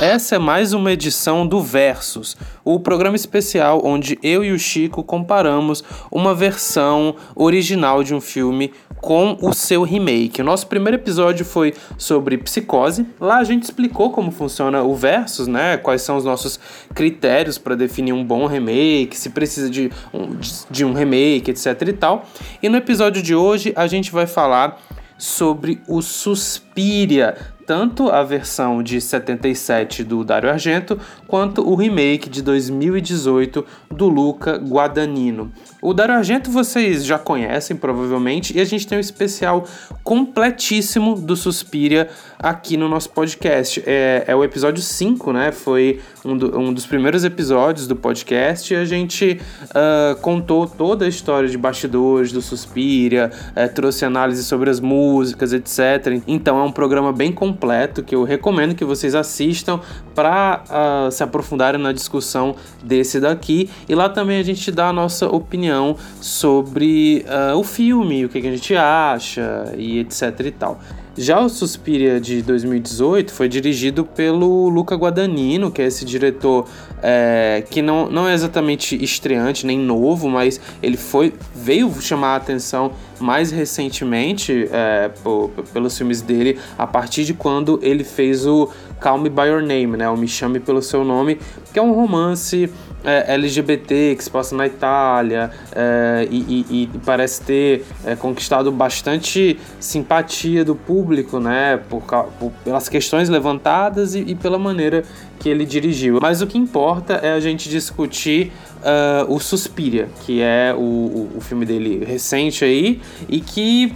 Essa é mais uma edição do Versus, o programa especial onde eu e o Chico comparamos uma versão original de um filme com o seu remake. O nosso primeiro episódio foi sobre psicose. Lá a gente explicou como funciona o Versus, né? Quais são os nossos critérios para definir um bom remake, se precisa de um, de um remake, etc e tal. E no episódio de hoje a gente vai falar sobre o Suspiria, tanto a versão de 77 do Dario Argento quanto o remake de 2018 do Luca Guadagnino. O Dario Argento vocês já conhecem provavelmente e a gente tem um especial completíssimo do Suspiria aqui no nosso podcast. É, é o episódio 5, né? Foi um, do, um, dos primeiros episódios do podcast e a gente uh, contou toda a história de bastidores do Suspiria, uh, trouxe análise sobre as músicas, etc. Então é um programa bem completo que eu recomendo que vocês assistam para uh, ah, se aprofundarem na discussão desse daqui. E lá também a gente dá a nossa opinião sobre uh, o filme, o que, que a gente acha e etc e tal. Já o Suspiria de 2018 foi dirigido pelo Luca Guadagnino, que é esse diretor é, que não, não é exatamente estreante nem novo, mas ele foi veio chamar a atenção mais recentemente é, por, pelos filmes dele a partir de quando ele fez o Call Me By Your Name, né? O Me Chame Pelo Seu Nome, que é um romance é, LGBT que se passa na Itália é, e, e, e, parece ter é, conquistado bastante simpatia do público, né? Por, por pelas questões levantadas e, e, pela maneira que ele dirigiu. Mas o que importa é a gente discutir uh, o Suspiria, que é o, o, o filme dele recente aí e que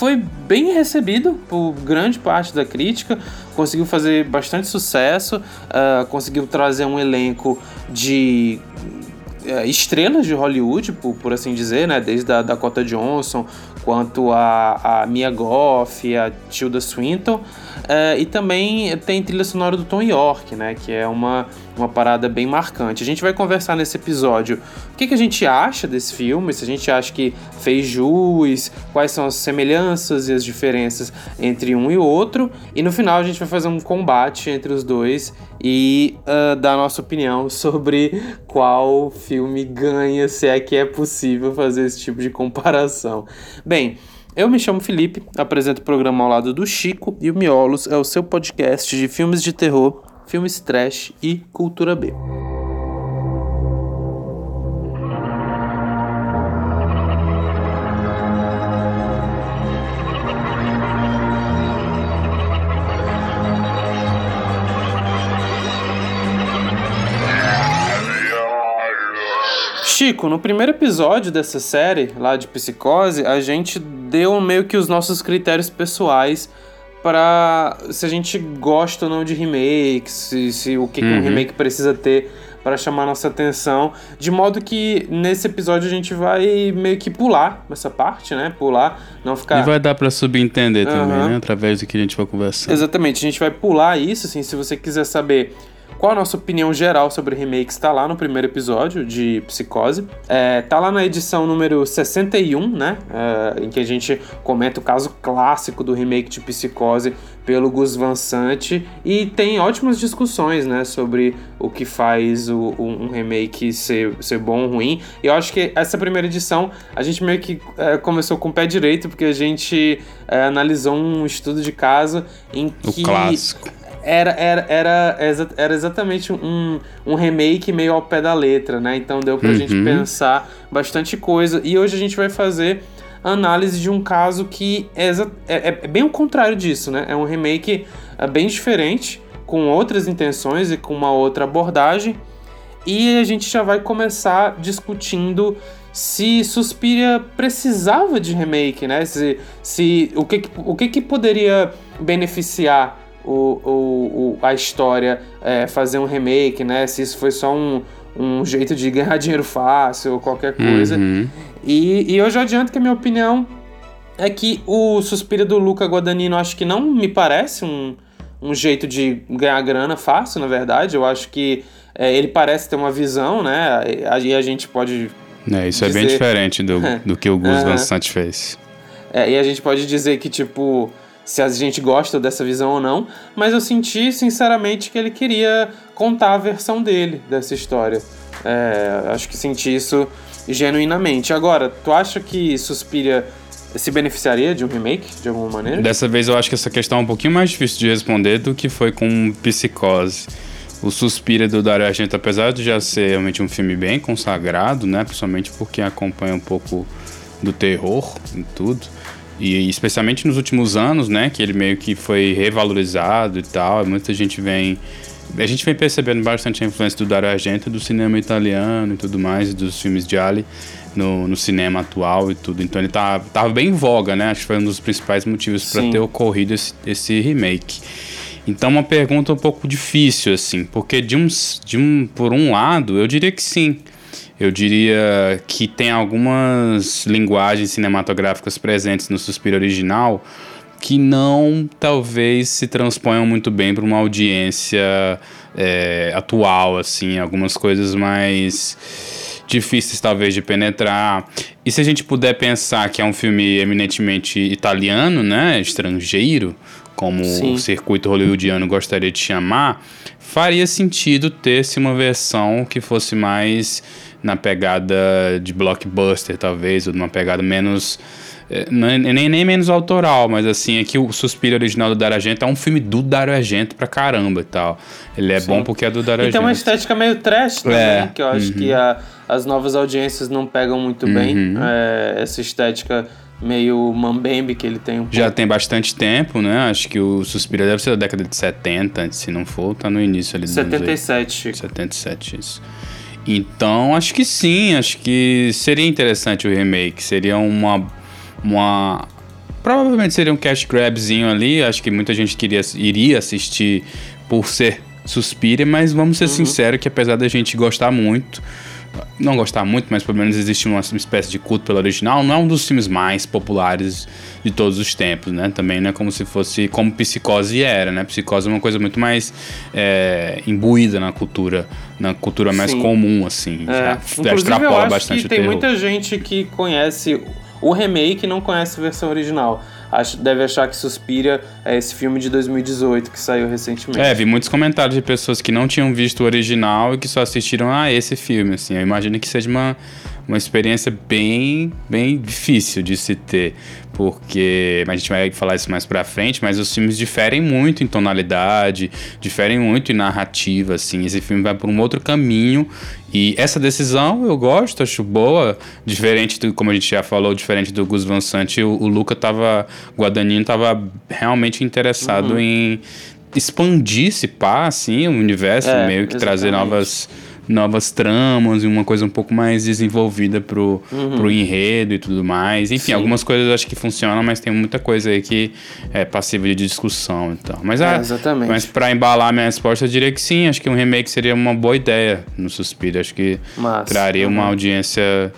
foi bem recebido por grande parte da crítica, conseguiu fazer bastante sucesso, uh, conseguiu trazer um elenco de uh, estrelas de Hollywood, por, por assim dizer, né? Desde a Dakota Johnson, quanto a, a Mia Goff, a Tilda Swinton. Uh, e também tem trilha sonora do Tom York, né? Que é uma, uma parada bem marcante. A gente vai conversar nesse episódio o que, que a gente acha desse filme, se a gente acha que fez jus, quais são as semelhanças e as diferenças entre um e outro. E no final a gente vai fazer um combate entre os dois e uh, dar nossa opinião sobre qual filme ganha, se é que é possível fazer esse tipo de comparação. Bem, eu me chamo Felipe, apresento o programa ao lado do Chico e o Miolos é o seu podcast de filmes de terror, filmes trash e cultura B. Chico, no primeiro episódio dessa série, lá de Psicose, a gente deu meio que os nossos critérios pessoais para se a gente gosta ou não de remakes, se, se o que, uhum. que um uhum. remake precisa ter para chamar nossa atenção, de modo que nesse episódio a gente vai meio que pular essa parte, né? Pular, não ficar. E vai dar para subentender uhum. também, né? Através do que a gente vai conversar. Exatamente, a gente vai pular isso, assim, se você quiser saber qual a nossa opinião geral sobre remakes está lá no primeiro episódio de Psicose. É, tá lá na edição número 61, né? É, em que a gente comenta o caso clássico do remake de Psicose pelo Gus Van Sant e tem ótimas discussões, né, sobre o que faz o, um remake ser, ser bom ou ruim. E eu acho que essa primeira edição a gente meio que é, começou com o pé direito porque a gente é, analisou um estudo de caso em que o clássico era, era, era, era exatamente um, um remake meio ao pé da letra, né? Então deu pra uhum. gente pensar bastante coisa. E hoje a gente vai fazer análise de um caso que é, é, é bem o contrário disso, né? É um remake é, bem diferente, com outras intenções e com uma outra abordagem. E a gente já vai começar discutindo se Suspiria precisava de remake, né? Se, se o que, o que, que poderia beneficiar o, o, o, a história é, fazer um remake, né? Se isso foi só um, um jeito de ganhar dinheiro fácil ou qualquer coisa. Uhum. E, e eu já adianto que a minha opinião é que o Suspiro do Luca Guadagnino acho que não me parece um, um jeito de ganhar grana fácil, na verdade. Eu acho que é, ele parece ter uma visão, né? E a gente pode. É, isso dizer... é bem diferente do, do que o Gus. Van Sant fez. É, e a gente pode dizer que, tipo, se a gente gosta dessa visão ou não, mas eu senti sinceramente que ele queria contar a versão dele dessa história. É, acho que senti isso genuinamente. Agora, tu acha que Suspiria se beneficiaria de um remake, de alguma maneira? Dessa vez eu acho que essa questão é um pouquinho mais difícil de responder do que foi com Psicose. O Suspira do Dario Argento, apesar de já ser realmente um filme bem consagrado, né? Principalmente porque acompanha um pouco do terror em tudo. E especialmente nos últimos anos, né? Que ele meio que foi revalorizado e tal. Muita gente vem... A gente vem percebendo bastante a influência do Dario Argento do cinema italiano e tudo mais, dos filmes de Ali no, no cinema atual e tudo. Então ele tá, tava bem em voga, né? Acho que foi um dos principais motivos para ter ocorrido esse, esse remake. Então uma pergunta um pouco difícil assim, porque de um, de um por um lado, eu diria que sim. Eu diria que tem algumas linguagens cinematográficas presentes no Suspiro original que não talvez se transponham muito bem para uma audiência é, atual, assim, algumas coisas mais difíceis talvez de penetrar. E se a gente puder pensar que é um filme eminentemente italiano, né, estrangeiro, como Sim. o circuito hollywoodiano gostaria de chamar, faria sentido ter-se uma versão que fosse mais na pegada de blockbuster, talvez, ou numa pegada menos é, nem, nem menos autoral, mas assim, aqui o Suspiro original do Dario Argento é um filme do Dario Argento pra caramba e tal. Ele é Sim. bom porque é do Dario Argento. E tem uma estética meio trash também, é. que eu acho uhum. que a, as novas audiências não pegam muito uhum. bem. É, essa estética meio mambembe que ele tem um pouco. Já tem bastante tempo, né? Acho que o Suspiro deve ser da década de 70, se não for, tá no início ali. 77. 77, isso. Então, acho que sim, acho que seria interessante o remake, seria uma uma provavelmente seria um cash grabzinho ali, acho que muita gente queria iria assistir por ser Suspira, mas vamos ser uhum. sinceros que apesar da gente gostar muito, não gostar muito, mas pelo menos existe uma, espécie de culto pelo original, não é um dos filmes mais populares de todos os tempos, né? Também não é como se fosse como Psicose era, né? Psicose é uma coisa muito mais é, imbuída na cultura, na cultura mais Sim. comum, assim. É. Já, extrapola bastante que tem muita gente que conhece o remake não conhece a versão original. Deve achar que Suspira é esse filme de 2018 que saiu recentemente. É, vi muitos comentários de pessoas que não tinham visto o original e que só assistiram a esse filme, assim. Eu imagino que seja uma, uma experiência bem, bem difícil de se ter, porque a gente vai falar isso mais pra frente, mas os filmes diferem muito em tonalidade, diferem muito em narrativa, assim. Esse filme vai por um outro caminho e essa decisão eu gosto, acho boa, diferente do, como a gente já falou, diferente do Gus Van Sant, o, o Luca tava, o Guadagnino tava realmente interessado uhum. em expandir esse pá, assim, o universo, é, meio que exatamente. trazer novas novas tramas e uma coisa um pouco mais desenvolvida pro, uhum. pro enredo e tudo mais. Enfim, Sim. algumas coisas eu acho que funcionam, mas tem muita coisa aí que é passível de discussão e tal. Mas, é, ah, exatamente. mas pra embalar minha resposta, eu diria que sim. Acho que um remake seria uma boa ideia no Suspiro. Acho que Massa. traria uma audiência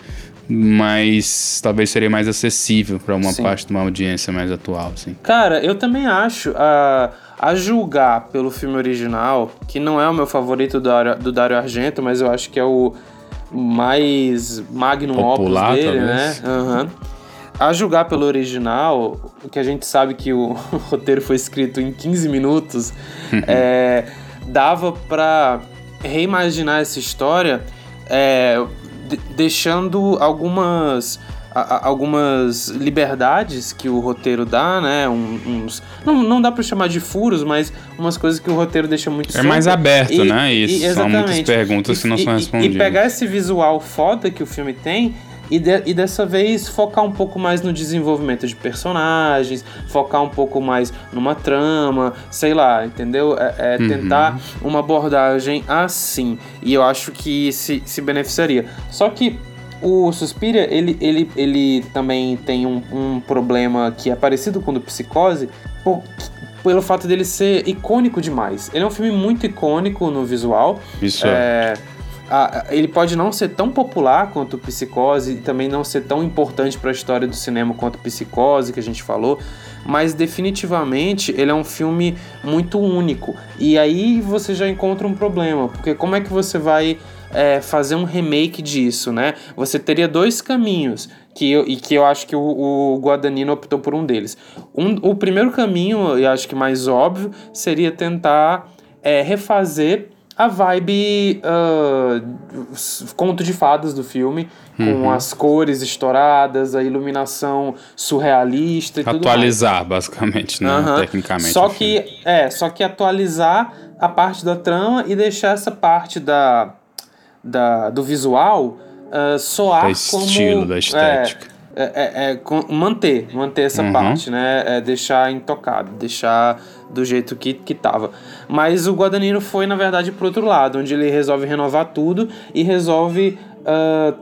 mais talvez seria mais acessível para uma Sim. parte de uma audiência mais atual, assim. Cara, eu também acho. Uh, a julgar pelo filme original, que não é o meu favorito do Dario, do Dario Argento, mas eu acho que é o mais magnum Popular, opus dele, talvez. né? Uhum. A julgar pelo original, que a gente sabe que o roteiro foi escrito em 15 minutos, é, dava para reimaginar essa história é, deixando algumas a, algumas liberdades que o roteiro dá, né? Um, uns, não, não dá para chamar de furos, mas umas coisas que o roteiro deixa muito É solto. mais aberto, e, né? Isso. E, São muitas perguntas e, que não são respondidas. E pegar esse visual foda que o filme tem e, de, e dessa vez focar um pouco mais no desenvolvimento de personagens, focar um pouco mais numa trama, sei lá, entendeu? É, é uhum. tentar uma abordagem assim. E eu acho que se, se beneficiaria. Só que o Suspiria, ele, ele, ele também tem um, um problema que é parecido com o do Psicose, por, pelo fato dele ser icônico demais. Ele é um filme muito icônico no visual. Isso. É, a, ele pode não ser tão popular quanto o Psicose e também não ser tão importante para a história do cinema quanto o Psicose, que a gente falou, mas definitivamente ele é um filme muito único. E aí você já encontra um problema, porque como é que você vai é, fazer um remake disso, né? Você teria dois caminhos, que eu, e que eu acho que o, o Guadagnino optou por um deles. Um, o primeiro caminho, e acho que mais óbvio, seria tentar é, refazer a vibe uh, conto de fadas do filme, uhum. com as cores estouradas, a iluminação surrealista e Atualizar, tudo basicamente, né? Uhum. Tecnicamente. Só que, é, só que atualizar a parte da trama e deixar essa parte da, da, do visual uh, soar da estilo, como, da estética. É, é, é, manter, manter essa uhum. parte, né? É deixar intocado, deixar do jeito que, que tava. Mas o Guadagnino foi, na verdade, pro outro lado, onde ele resolve renovar tudo e resolve uh,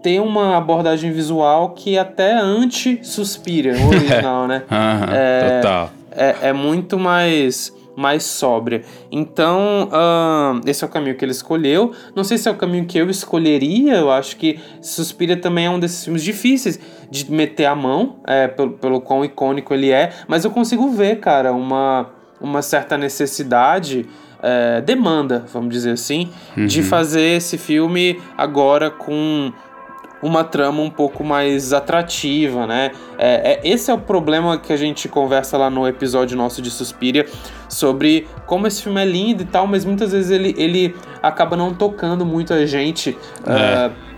ter uma abordagem visual que até anti-suspira o original, né? Uhum, é, total. É, é muito mais mais sóbria. Então, uh, esse é o caminho que ele escolheu. Não sei se é o caminho que eu escolheria. Eu acho que Suspira também é um desses filmes difíceis de meter a mão, é, pelo, pelo quão icônico ele é. Mas eu consigo ver, cara, uma, uma certa necessidade. É, demanda, vamos dizer assim, uhum. de fazer esse filme agora com uma trama um pouco mais atrativa, né? É, é, esse é o problema que a gente conversa lá no episódio nosso de Suspiria sobre como esse filme é lindo e tal, mas muitas vezes ele, ele acaba não tocando muito a gente. É. Uh,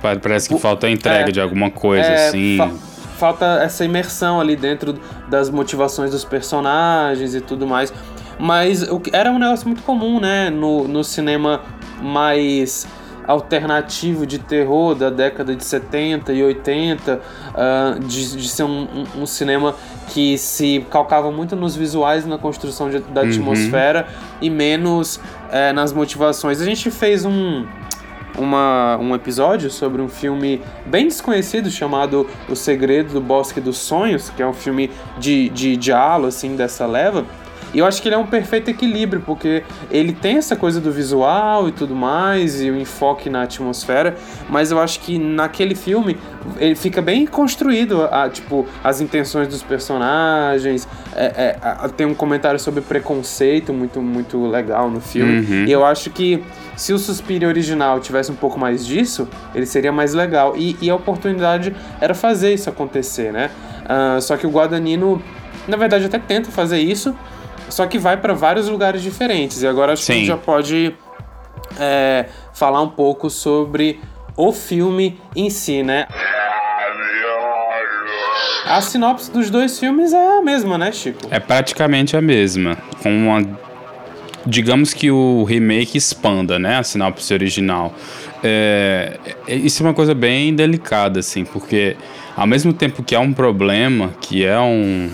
Parece que o, falta a entrega é, de alguma coisa, é, assim. Fa falta essa imersão ali dentro das motivações dos personagens e tudo mais. Mas o, era um negócio muito comum, né? No, no cinema mais alternativo de terror da década de 70 e 80, uh, ah, de, de ser um, um, um, cinema que se calcava muito nos visuais na construção de, da uhum. atmosfera e menos uh, nas motivações. A gente fez um, uma, um episódio sobre um filme bem desconhecido chamado O Segredo do Bosque dos Sonhos, que é um filme de, de diálogo assim, dessa leva. E eu acho que ele é um perfeito equilíbrio, porque ele tem essa coisa do visual e tudo mais, e o enfoque na atmosfera, mas eu acho que naquele filme ele fica bem construído, a, tipo, as intenções dos personagens, é, é, a, tem um comentário sobre preconceito muito, muito legal no filme, uhum. e eu acho que se o Suspiro original tivesse um pouco mais disso, ele seria mais legal, e, e a oportunidade era fazer isso acontecer, né? Uh, só que o Guadagnino, na verdade, até tenta fazer isso, só que vai para vários lugares diferentes. E agora acho Sim. que a gente já pode é, falar um pouco sobre o filme em si, né? A sinopse dos dois filmes é a mesma, né, Chico? É praticamente a mesma. Com uma. Digamos que o remake expanda, né? A sinopse original. É... Isso é uma coisa bem delicada, assim, porque ao mesmo tempo que é um problema, que é um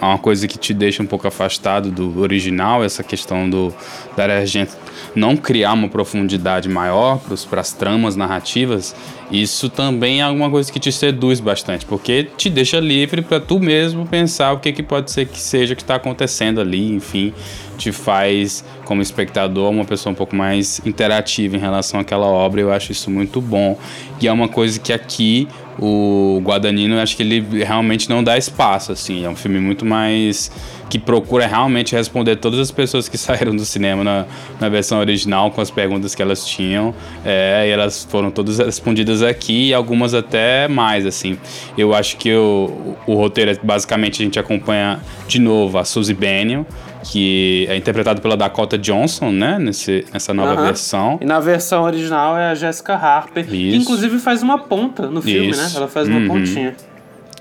é uma coisa que te deixa um pouco afastado do original, essa questão do da gente não criar uma profundidade maior para as tramas narrativas, isso também é alguma coisa que te seduz bastante, porque te deixa livre para tu mesmo pensar o que, que pode ser que seja que está acontecendo ali, enfim, te faz, como espectador, uma pessoa um pouco mais interativa em relação àquela obra. Eu acho isso muito bom. E é uma coisa que aqui o Guadagnino, acho que ele realmente não dá espaço, assim. É um filme muito mais que procura realmente responder todas as pessoas que saíram do cinema na, na versão original com as perguntas que elas tinham. É, e elas foram todas respondidas aqui e algumas até mais, assim. Eu acho que o, o roteiro, é, basicamente, a gente acompanha de novo a Suzy Bennion, que é interpretado pela Dakota Johnson, né? Nesse, nessa nova versão. E na versão original é a Jessica Harper, Isso. que inclusive faz uma ponta no filme, Isso. né? Ela faz uma uhum. pontinha.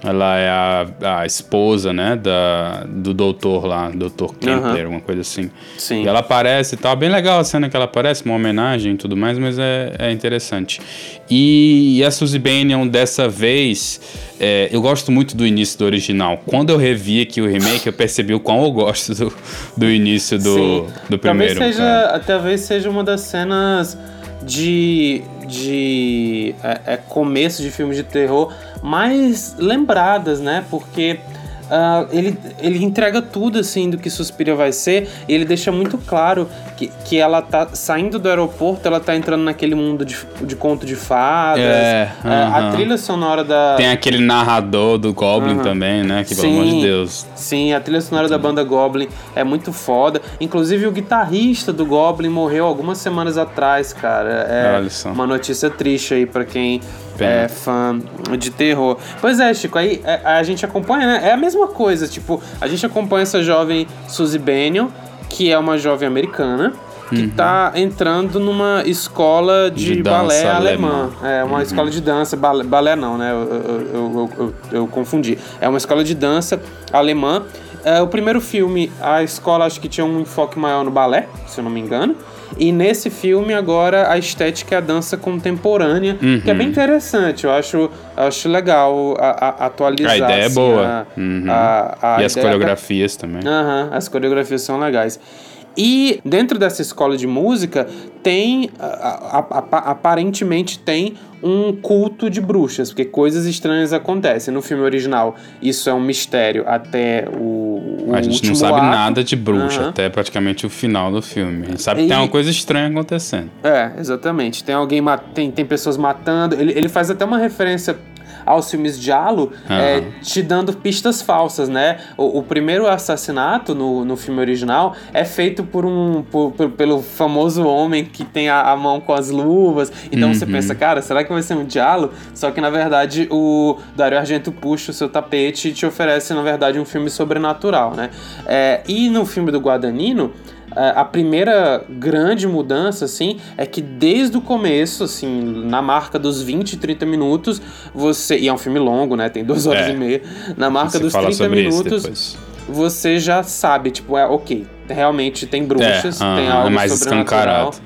Ela é a, a esposa, né, da, do doutor lá, doutor Kempler, uhum. alguma coisa assim. Sim. E ela aparece e tal. Bem legal a cena que ela aparece, uma homenagem e tudo mais, mas é, é interessante. E, e a Suzy Bennion, dessa vez, é, eu gosto muito do início do original. Quando eu revi aqui o remake, eu percebi o quão eu gosto do, do início do, do primeiro. Talvez seja, talvez seja uma das cenas de, de é, é, começo de filme de terror mais lembradas, né? Porque Uh, ele, ele entrega tudo assim do que Suspiria vai ser e ele deixa muito claro que, que ela tá saindo do aeroporto, ela tá entrando naquele mundo de, de conto de fadas. É, uh -huh. a trilha sonora da. Tem aquele narrador do Goblin uh -huh. também, né? Que sim, pelo amor de Deus. Sim, a trilha sonora da banda Goblin é muito foda. Inclusive o guitarrista do Goblin morreu algumas semanas atrás, cara. É uma notícia triste aí para quem é fã de terror. Pois é, Chico, aí a, é, a, gente acompanha, né? É a mesma coisa, tipo, a gente acompanha essa jovem Suzy Bennion, que é uma jovem americana, que está uhum. entrando numa escola de, de balé alemã. É, uma uhum. escola de dança, balé, balé não, né? Eu, eu, eu, eu, confundi. É uma escola de dança alemã. É, o primeiro filme, a escola acho que tinha um enfoque maior no balé, se eu não me engano. E nesse filme, agora, a estética é a dança contemporânea, uhum. que é bem uhum. interessante. Eu acho, acho legal a, a atualizar. A ideia é assim, é boa. A, uhum. a, e as coreografias também. Uhum, as coreografias são legais. E dentro dessa escola de música tem, aparentemente tem um culto de bruxas, porque coisas estranhas acontecem. No filme original, isso é um mistério até o, o A gente não sabe ato. nada de bruxa uhum. até praticamente o final do filme. A gente sabe e... que tem uma coisa estranha acontecendo. É, exatamente. Tem alguém, tem, tem pessoas matando. Ele, ele faz até uma referência aos filmes de Halo, uhum. é, te dando pistas falsas, né? O, o, primeiro assassinato no, no filme original é feito por um por, por, pelo famoso homem que tem a, a, mão com as luvas. Então uhum. você pensa, cara, será que vai ser um diálogo? Só que na verdade o Dario Argento puxa o seu tapete e te oferece, na verdade, um filme sobrenatural, né? É, e no filme do Guadagnino, a primeira grande mudança, assim, é que desde o começo, assim, na marca dos 20, 30 minutos, você. E é um filme longo, né? Tem duas horas é. e meia. Na marca dos 30 minutos. Você já sabe, tipo, é ok, realmente tem bruxas, é, tem algo é mais escancarado.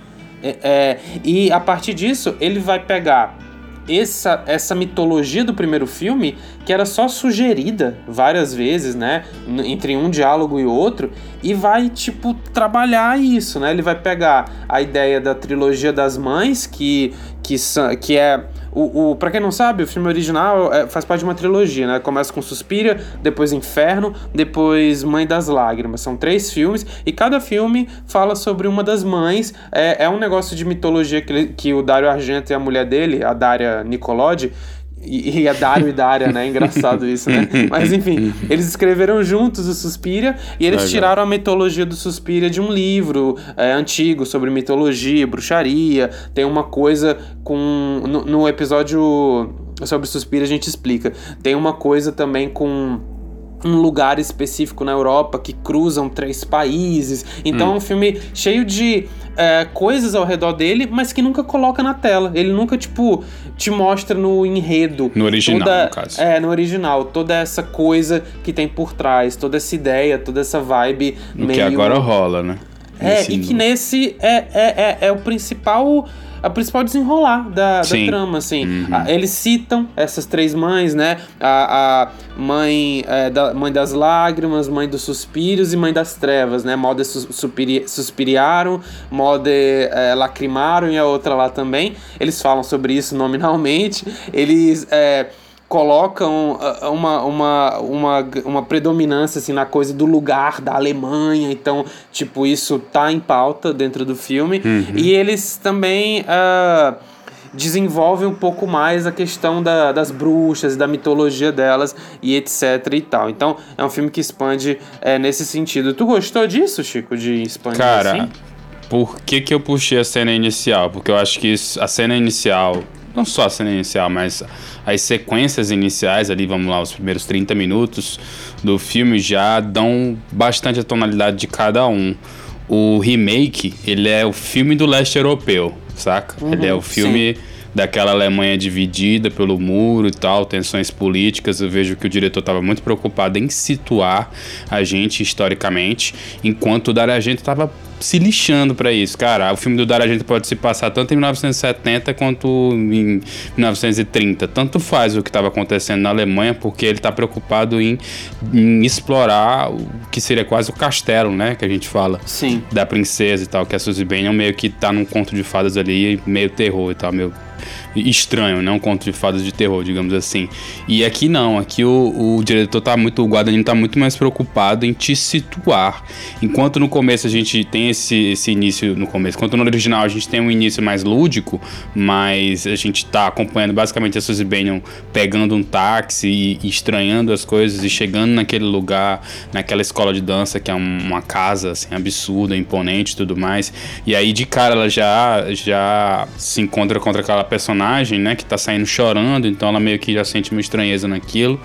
É, é, e a partir disso, ele vai pegar essa, essa mitologia do primeiro filme, que era só sugerida várias vezes, né? Entre um diálogo e outro, e vai, tipo, trabalhar isso, né? Ele vai pegar a ideia da trilogia das mães, que, que, que é o, o, pra quem não sabe, o filme original é, faz parte de uma trilogia, né? Começa com Suspira, depois Inferno, depois Mãe das Lágrimas. São três filmes e cada filme fala sobre uma das mães. É, é um negócio de mitologia que, que o Dario Argento e a mulher dele, a Daria Nicolodi, e, e é Dario e Daria, né? Engraçado isso, né? Mas enfim, eles escreveram juntos o Suspiria e eles tiraram a mitologia do Suspiria de um livro é, antigo sobre mitologia, bruxaria. Tem uma coisa com. No, no episódio sobre Suspiria a gente explica. Tem uma coisa também com um lugar específico na Europa que cruzam três países. Então hum. é um filme cheio de é, coisas ao redor dele, mas que nunca coloca na tela. Ele nunca, tipo, te mostra no enredo. No original, toda, no caso. É, no original. Toda essa coisa que tem por trás, toda essa ideia, toda essa vibe o meio... que agora rola, né? É, e que nesse é, é, é, é o principal a principal desenrolar da, da trama, assim. Uhum. eles citam essas três mães, né? A, a mãe, é, da, mãe das lágrimas, mãe dos suspiros e mãe das trevas, né? Mode suspiri, suspiriaram, mode é, lacrimaram e a outra lá também. Eles falam sobre isso nominalmente. Eles... É, colocam ah, uma, uma, uma, uma predominância assim, na coisa do lugar da Alemanha, então, tipo, isso tá em pauta dentro do filme. Uhum. E eles também uh, desenvolvem um pouco mais a questão da, das bruxas, da mitologia delas e etc e tal. Então, é um filme que expande é, nesse sentido. Tu gostou disso, Chico, de expandir Cara, assim? por que, que eu puxei a cena inicial? Porque eu acho que a cena inicial não só a cena inicial, mas as sequências iniciais ali, vamos lá, os primeiros 30 minutos do filme já dão bastante a tonalidade de cada um. O remake, ele é o filme do leste europeu, saca? Uhum, ele é o filme sim. Daquela Alemanha dividida pelo muro e tal, tensões políticas. Eu vejo que o diretor estava muito preocupado em situar a gente historicamente, enquanto o Dario Argento estava se lixando para isso, cara. O filme do Dario Argento pode se passar tanto em 1970 quanto em 1930. Tanto faz o que estava acontecendo na Alemanha, porque ele está preocupado em, em, explorar o que seria quase o castelo, né? Que a gente fala. Sim. Da princesa e tal, que a Suzy Bennion meio que tá num conto de fadas ali, meio terror e tal, meio estranho, né? Um conto de fadas de terror, digamos assim. E aqui não, aqui o, o diretor tá muito, o Guadagnino tá muito mais preocupado em te situar. Enquanto no começo a gente tem esse, esse início no começo. Enquanto no original a gente tem um início mais lúdico, mas a gente tá acompanhando basicamente a Suzy Bannion pegando um táxi e, estranhando as coisas e chegando naquele lugar, naquela escola de dança que é um, uma casa assim, absurda, imponente e tudo mais. E aí de cara ela já, já se encontra contra aquela personagem, né, que tá saindo chorando, então ela meio que já sente uma estranheza naquilo.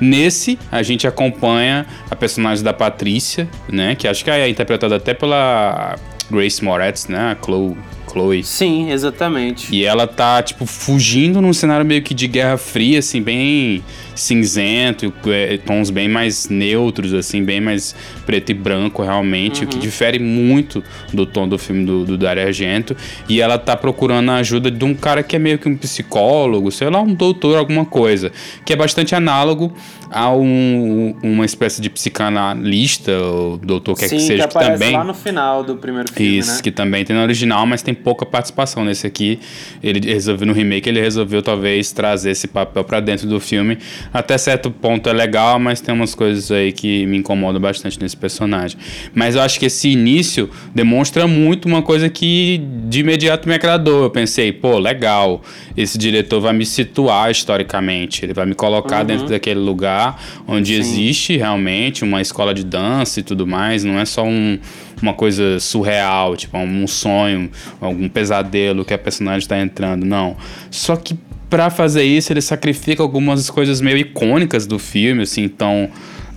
Nesse, a gente acompanha a personagem da Patrícia, né, que acho que é interpretada até pela Grace Moretz, né, a Chloe Chloe. Sim, exatamente. E ela tá, tipo, fugindo num cenário meio que de Guerra Fria, assim, bem cinzento, é, tons bem mais neutros, assim, bem mais preto e branco, realmente, uhum. o que uhum. difere muito do tom do filme do, do Dario Argento. E ela tá procurando a ajuda de um cara que é meio que um psicólogo, sei lá, um doutor, alguma coisa, que é bastante análogo a um, uma espécie de psicanalista, o doutor quer Sim, que seja, que, que também... lá no final do primeiro filme, Isso, né? que também tem no original, mas tem pouca participação nesse aqui. Ele resolveu, no remake, ele resolveu talvez trazer esse papel para dentro do filme. Até certo ponto é legal, mas tem umas coisas aí que me incomodam bastante nesse personagem. Mas eu acho que esse início demonstra muito uma coisa que de imediato me agradou. Eu pensei, pô, legal, esse diretor vai me situar historicamente, ele vai me colocar uhum. dentro daquele lugar onde Sim. existe realmente uma escola de dança e tudo mais, não é só um uma coisa surreal, tipo um sonho, algum pesadelo que a personagem está entrando, não. Só que para fazer isso ele sacrifica algumas coisas meio icônicas do filme, assim, então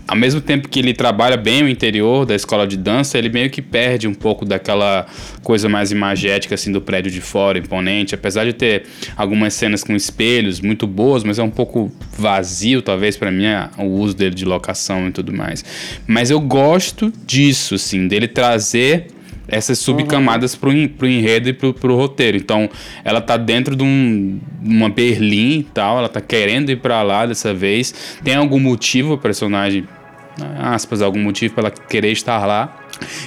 ao mesmo tempo que ele trabalha bem o interior da escola de dança, ele meio que perde um pouco daquela coisa mais imagética assim do prédio de fora, imponente, apesar de ter algumas cenas com espelhos muito boas, mas é um pouco vazio talvez para mim o uso dele de locação e tudo mais. Mas eu gosto disso, assim, dele trazer essas subcamadas uhum. pro, pro enredo e pro, pro roteiro. Então, ela tá dentro de um, uma Berlim e tal, ela tá querendo ir para lá dessa vez. Tem algum motivo o personagem aspas, algum motivo para ela querer estar lá.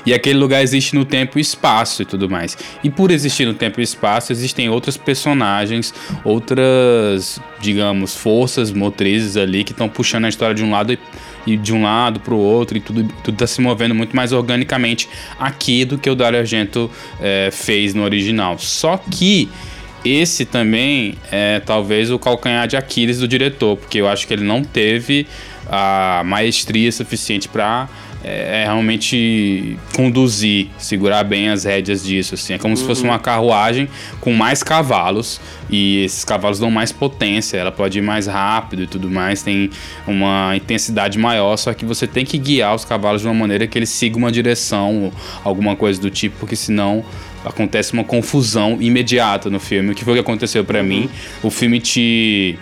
E aquele lugar existe no tempo e espaço e tudo mais. E por existir no tempo e espaço, existem outros personagens, outras, digamos, forças motrizes ali que estão puxando a história de um lado e, e de um lado para o outro e tudo tudo está se movendo muito mais organicamente aqui do que o Dario Argento é, fez no original. Só que esse também é talvez o calcanhar de Aquiles do diretor, porque eu acho que ele não teve a maestria suficiente para é, é, realmente conduzir, segurar bem as rédeas disso. Assim. É como uhum. se fosse uhum. uma carruagem com mais cavalos e esses cavalos dão mais potência, ela pode ir mais rápido e tudo mais, tem uma intensidade maior, só que você tem que guiar os cavalos de uma maneira que eles sigam uma direção, alguma coisa do tipo, porque senão acontece uma confusão imediata no filme. O que foi que aconteceu para uhum. mim? O filme te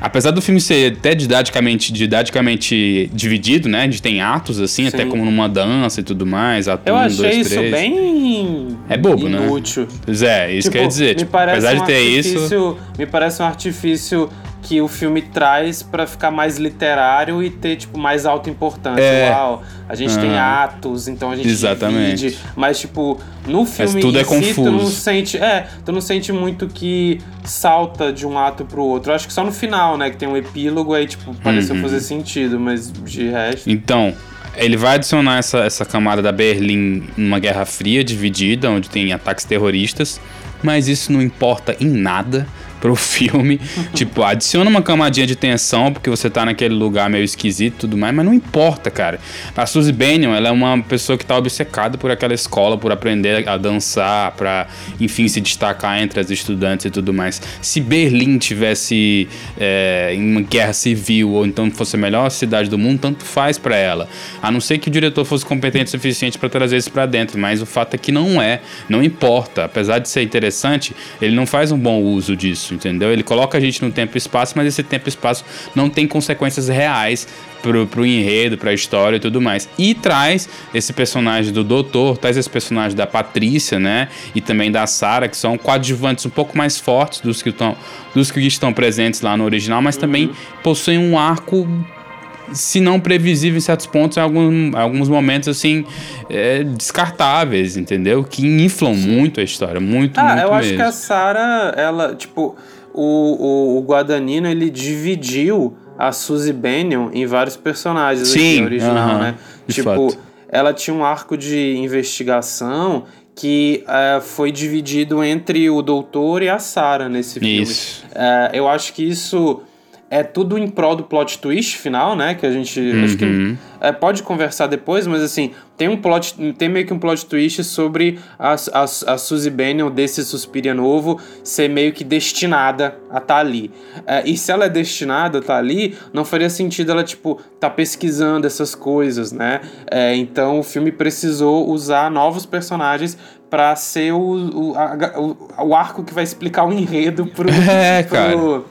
Apesar do filme ser até didaticamente, didaticamente dividido, né? De tem atos, assim, Sim. até como numa dança e tudo mais. Ato Eu um, achei dois, isso três. bem. É bobo, inútil. né? Inútil. Pois é, isso tipo, quer dizer. Tipo, apesar um de ter isso. Me parece um artifício que o filme traz para ficar mais literário e ter, tipo, mais alta importância. É. Uau, a gente uhum. tem atos, então a gente Exatamente. divide. Mas, tipo, no filme mas tudo é confuso. Si, tu não sente. É, tu não sente muito que salta de um ato pro outro. Eu acho que só no final, né? Que tem um epílogo aí, tipo, pareceu uhum. fazer sentido, mas de resto. Então, ele vai adicionar essa, essa camada da Berlim numa Guerra Fria dividida, onde tem ataques terroristas, mas isso não importa em nada pro filme. tipo, adiciona uma camadinha de tensão, porque você tá naquele lugar meio esquisito e tudo mais, mas não importa, cara. A Suzy Bannion, ela é uma pessoa que tá obcecada por aquela escola, por aprender a dançar, pra, enfim, se destacar entre as estudantes e tudo mais. Se Berlim tivesse é, em uma guerra civil, ou então fosse a melhor cidade do mundo, tanto faz para ela. A não ser que o diretor fosse competente o suficiente para trazer isso para dentro, mas o fato é que não é, não importa. Apesar de ser interessante, ele não faz um bom uso disso entendeu? Ele coloca a gente no tempo e espaço, mas esse tempo e espaço não tem consequências reais pro, pro enredo, pra história e tudo mais. E traz esse personagem do doutor, traz esse personagem da Patrícia, né? E também da Sarah, que são coadjuvantes um pouco mais fortes dos que estão dos que estão presentes lá no original, mas uhum. também possuem um arco se não previsível em certos pontos, em alguns, alguns momentos, assim, é, descartáveis, entendeu? Que inflam muito a história, muito, ah, muito eu mesmo. acho que a Sarah, ela, tipo, o, o, o Guadagnino, ele dividiu a Suzy Bannion em vários personagens Sim, aqui, original, uh -huh, né? Tipo, fato. ela tinha um arco de investigação que uh, foi dividido entre o doutor e a Sarah nesse filme. Isso. Uh, eu acho que isso é tudo em prol do plot twist final, né? Que a gente. Uhum. Acho que é, pode conversar depois, mas assim, tem um plot. Tem meio que um plot twist sobre a, a, a Suzy Bennion desse Suspiria novo ser meio que destinada a estar tá ali. É, e se ela é destinada a estar tá ali, não faria sentido ela, tipo, tá pesquisando essas coisas, né? É, então o filme precisou usar novos personagens para ser o, o, a, o, o, arco que vai explicar o enredo pro. É, cara.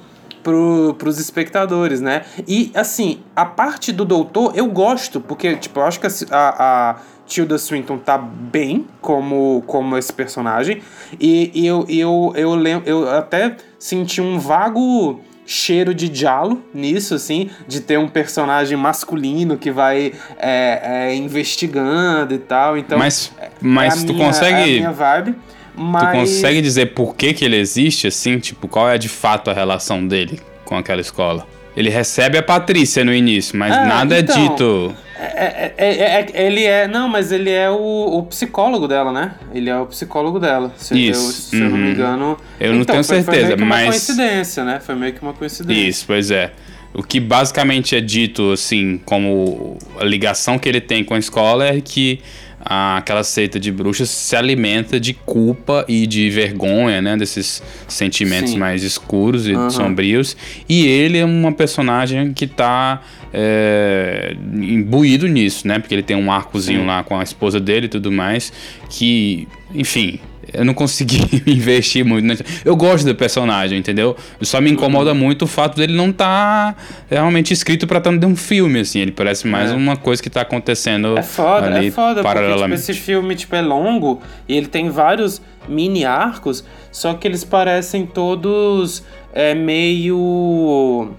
Pro, pro, pros espectadores, né? E, assim, a parte do doutor eu gosto, porque, tipo, eu acho que a, a, Tilda Swinton tá bem como, como esse personagem. E, e eu, eu, eu, eu, eu até senti um vago cheiro de diálogo nisso, assim, de ter um personagem masculino que vai é, é, investigando e tal. Então, mas, mas é tu minha, consegue. É a minha vibe. Mas... Tu consegue dizer por que, que ele existe, assim? Tipo, qual é de fato a relação dele com aquela escola? Ele recebe a Patrícia no início, mas ah, nada é então, é dito. É, é, é, ele é. Não, mas ele é o, o, psicólogo dela, né? Ele é o psicólogo dela. Se, Isso. Eu, se uhum. eu não me uhum. engano. Eu não então, tenho foi, certeza, foi meio que mas. Uma coincidência, né? Foi meio que uma coincidência. Isso, pois é. O que basicamente é dito, assim, como a ligação que ele tem com a escola é que aquela seita de bruxas se alimenta de culpa e de vergonha, né? Desses sentimentos Sim. mais escuros e uhum. sombrios. E ele é uma personagem que tá é, imbuído nisso, né? Porque ele tem um arcozinho Sim. lá com a esposa dele e tudo mais. Que, enfim, eu não consegui investir muito. Né? Eu gosto do personagem, entendeu? Só me incomoda uhum. muito o fato dele não estar tá realmente escrito para estar dentro de um filme, assim. Ele parece mais é. uma coisa que tá acontecendo É foda, ali é foda, paralelamente. porque tipo, esse filme tipo, é longo e ele tem vários mini arcos, só que eles parecem todos é, meio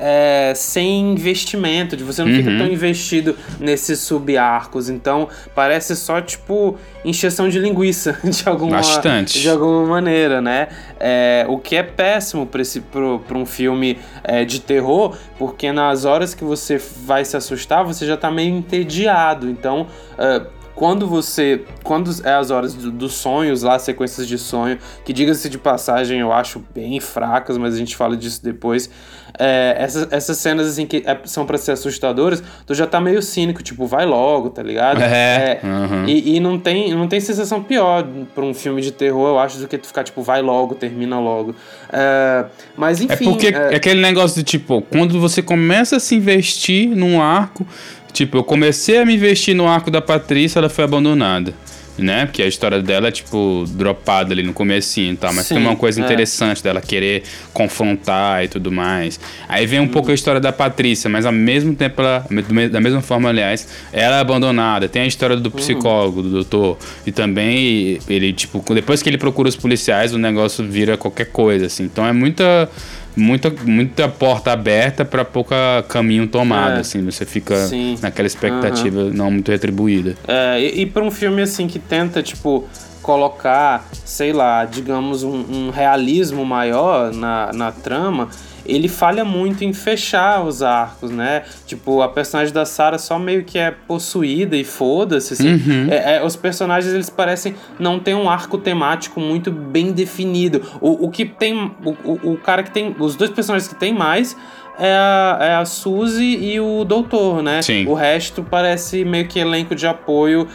é, sem investimento, de você não uhum. fica tão investido nesses subarcos. Então, parece só, tipo, encheção de linguiça, de alguma, Bastante. De alguma maneira, né? É, o que é péssimo para um filme é, de terror, porque nas horas que você vai se assustar, você já tá meio entediado. Então, uh, quando você. Quando é as horas do, dos sonhos, lá, sequências de sonho, que diga-se de passagem, eu acho bem fracas, mas a gente fala disso depois. É, essas, essas cenas assim que é, são para ser assustadoras, tu já tá meio cínico, tipo, vai logo, tá ligado? É. é uhum. e, e não tem, não tem sensação pior pra um filme de terror, eu acho, do que tu ficar, tipo, vai logo, termina logo. É, mas enfim. É porque é aquele negócio de tipo, quando você começa a se investir num arco Tipo, eu comecei a me investir no arco da Patrícia, ela foi abandonada. Né? Porque a história dela é, tipo, dropada ali no comecinho e tal. Mas Sim, tem uma coisa é. interessante dela querer confrontar e tudo mais. Aí vem um hum. pouco a história da Patrícia, mas ao mesmo tempo, ela, da mesma forma, aliás, ela é abandonada. Tem a história do uhum. psicólogo, do doutor. E também, ele, tipo, depois que ele procura os policiais, o negócio vira qualquer coisa, assim. Então é muita muita, muita porta aberta para pouca caminho tomado, é. assim. Você fica Sim. naquela expectativa uhum. não muito retribuída. É, e, e para um filme assim que tenta, tipo, colocar, sei lá, digamos, um, um realismo maior na, na trama, ele falha muito em fechar os arcos, né? Tipo, a personagem da Sarah só meio que é possuída e foda-se, assim. Uhum. É, é, os personagens, eles parecem não ter um arco temático muito bem definido. O, o que tem... O, o, o cara que tem... Os dois personagens que tem mais é a, é a Suzy e o Doutor, né? Sim. O resto parece meio que elenco de apoio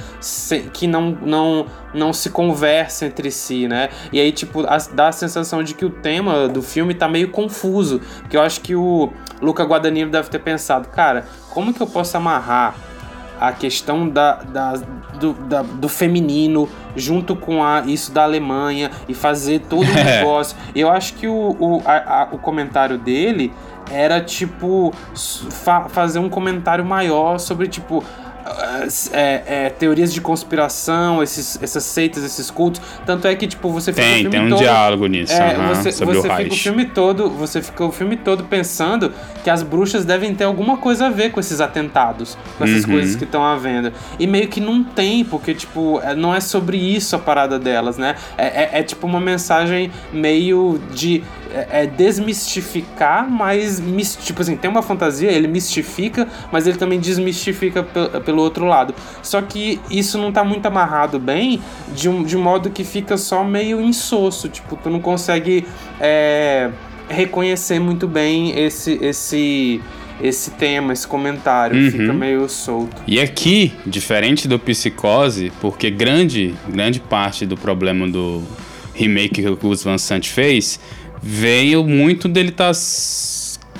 que não, não, não se conversa entre si, né? E aí, tipo, dá a sensação de que o tema do filme tá meio confuso. Porque eu acho que o Luca Guadagnino deve ter pensado, cara, como que eu posso amarrar a questão da, da, do, da, do feminino junto com a, isso da Alemanha e fazer todo o negócio. Eu acho que o, o, a, a, o comentário dele era tipo fa fazer um comentário maior sobre tipo é, é, teorias de conspiração, esses, essas seitas, esses cultos. Tanto é que, tipo, você fica tem, o filme tem um todo, diálogo nisso. É, uh -huh, você sobre você o fica o filme todo, você fica o filme todo pensando que as bruxas devem ter alguma coisa a ver com esses atentados, com essas uhum. coisas que estão havendo. E meio que não tem, porque, tipo, é, não é sobre isso a parada delas, né? É, é, é tipo uma mensagem meio de é, é desmistificar, mas tipo assim, tem uma fantasia, ele mistifica, mas ele também desmistifica pelo outro lado. Só que isso não tá muito amarrado bem, de um, de modo que fica só meio insosso, tipo, tu não consegue é, reconhecer muito bem esse esse esse tema, esse comentário, uhum. fica meio solto. E aqui, diferente do Psicose, porque grande, grande parte do problema do remake que o Gus Van Sant fez veio muito dele tá,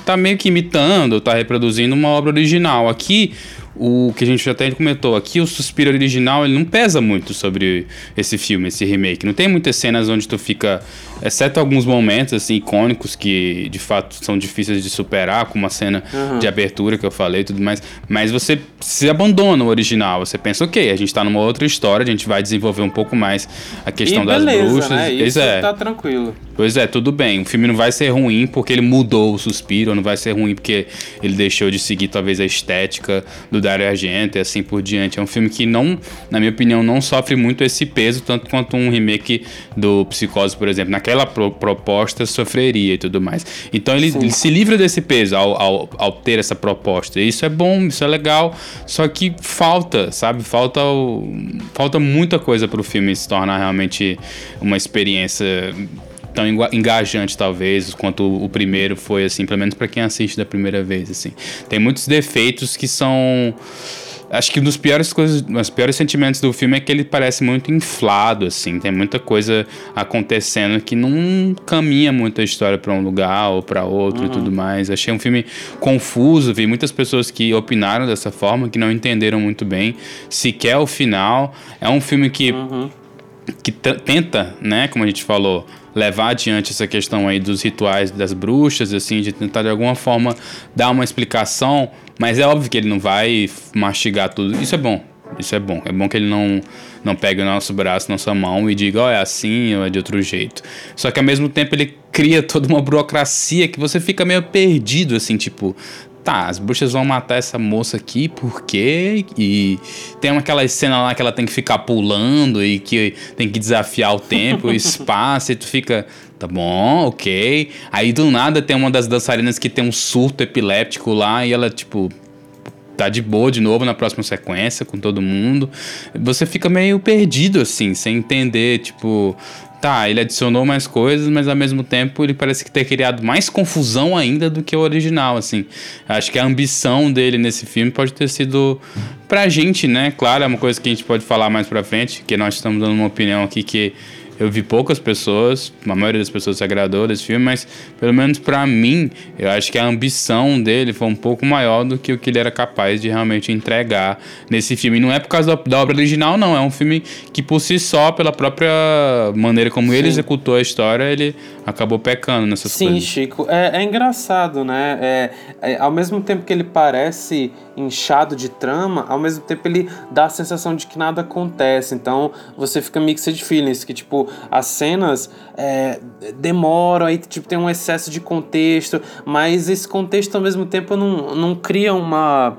tá meio que imitando, tá reproduzindo uma obra original. Aqui, o que a gente até comentou aqui, o Suspiro original, ele não pesa muito sobre esse filme, esse remake. Não tem muitas cenas onde tu fica, exceto alguns momentos assim icônicos que de fato são difíceis de superar, como a cena uhum. de abertura que eu falei e tudo mais, mas você se abandona o original, você pensa, OK, a gente tá numa outra história, a gente vai desenvolver um pouco mais a questão e das beleza, bruxas. Né? Isso é. tá tranquilo. Pois é, tudo bem. O filme não vai ser ruim porque ele mudou o Suspiro, não vai ser ruim porque ele deixou de seguir talvez a estética do Dario Argento e assim por diante. É um filme que não, na minha opinião, não sofre muito esse peso, tanto quanto um remake do Psicose, por exemplo. Naquela pro proposta sofreria e tudo mais. Então ele, ele se livra desse peso ao, ao, ao, ter essa proposta. E isso é bom, isso é legal, só que falta, sabe? Falta, falta muita coisa para o filme se tornar realmente uma experiência tão engajante, talvez, quanto o primeiro foi, assim, pelo menos para quem assiste da primeira vez, assim. Tem muitos defeitos que são acho que um dos piores coisas, os piores sentimentos do filme é que ele parece muito inflado, assim. Tem muita coisa acontecendo que não caminha muito a história para um lugar ou para outro uhum. e tudo mais. Achei um filme confuso. Vi muitas pessoas que opinaram dessa forma, que não entenderam muito bem sequer o final. É um filme que uhum. que tenta, né, como a gente falou levar adiante essa questão aí dos rituais das bruxas, assim, de tentar de alguma forma dar uma explicação, mas é óbvio que ele não vai mastigar tudo. Isso é bom. Isso é bom. É bom que ele não, não pegue o nosso braço, nossa mão e diga, ó, oh, é assim ou é de outro jeito. Só que ao mesmo tempo ele cria toda uma burocracia que você fica meio perdido, assim, tipo, tá, as bruxas vão matar essa moça aqui, por quê? E tem aquela cena lá que ela tem que ficar pulando e que tem que desafiar o tempo, o espaço, e tu fica, tá bom, ok. Aí do nada tem uma das dançarinas que tem um surto epiléptico lá e ela, tipo, tá de boa de novo na próxima sequência com todo mundo. Você fica meio perdido assim, sem entender, tipo, tá, ele adicionou mais coisas, mas ao mesmo tempo ele parece que ter criado mais confusão ainda do que o original, assim. Acho que a ambição dele nesse filme pode ter sido pra gente, né? Claro, é uma coisa que a gente pode falar mais pra frente, que nós estamos dando uma opinião aqui que eu vi poucas pessoas, a maioria das pessoas se agradou desse filme, mas pelo menos para mim, eu acho que a ambição dele foi um pouco maior do que o que ele era capaz de realmente entregar nesse filme. E não é por causa da, obra original, não. É um filme que por si só, pela própria maneira como Sim. ele executou a história, ele acabou pecando nessas Sim, coisas. Sim, Chico. É, é, engraçado, né? É, é, ao mesmo tempo que ele parece inchado de trama, ao mesmo tempo ele dá a sensação de que nada acontece. Então você fica mixed feelings, que tipo, as cenas é, demoram, aí tipo, tem um excesso de contexto, mas esse contexto ao mesmo tempo não, não cria uma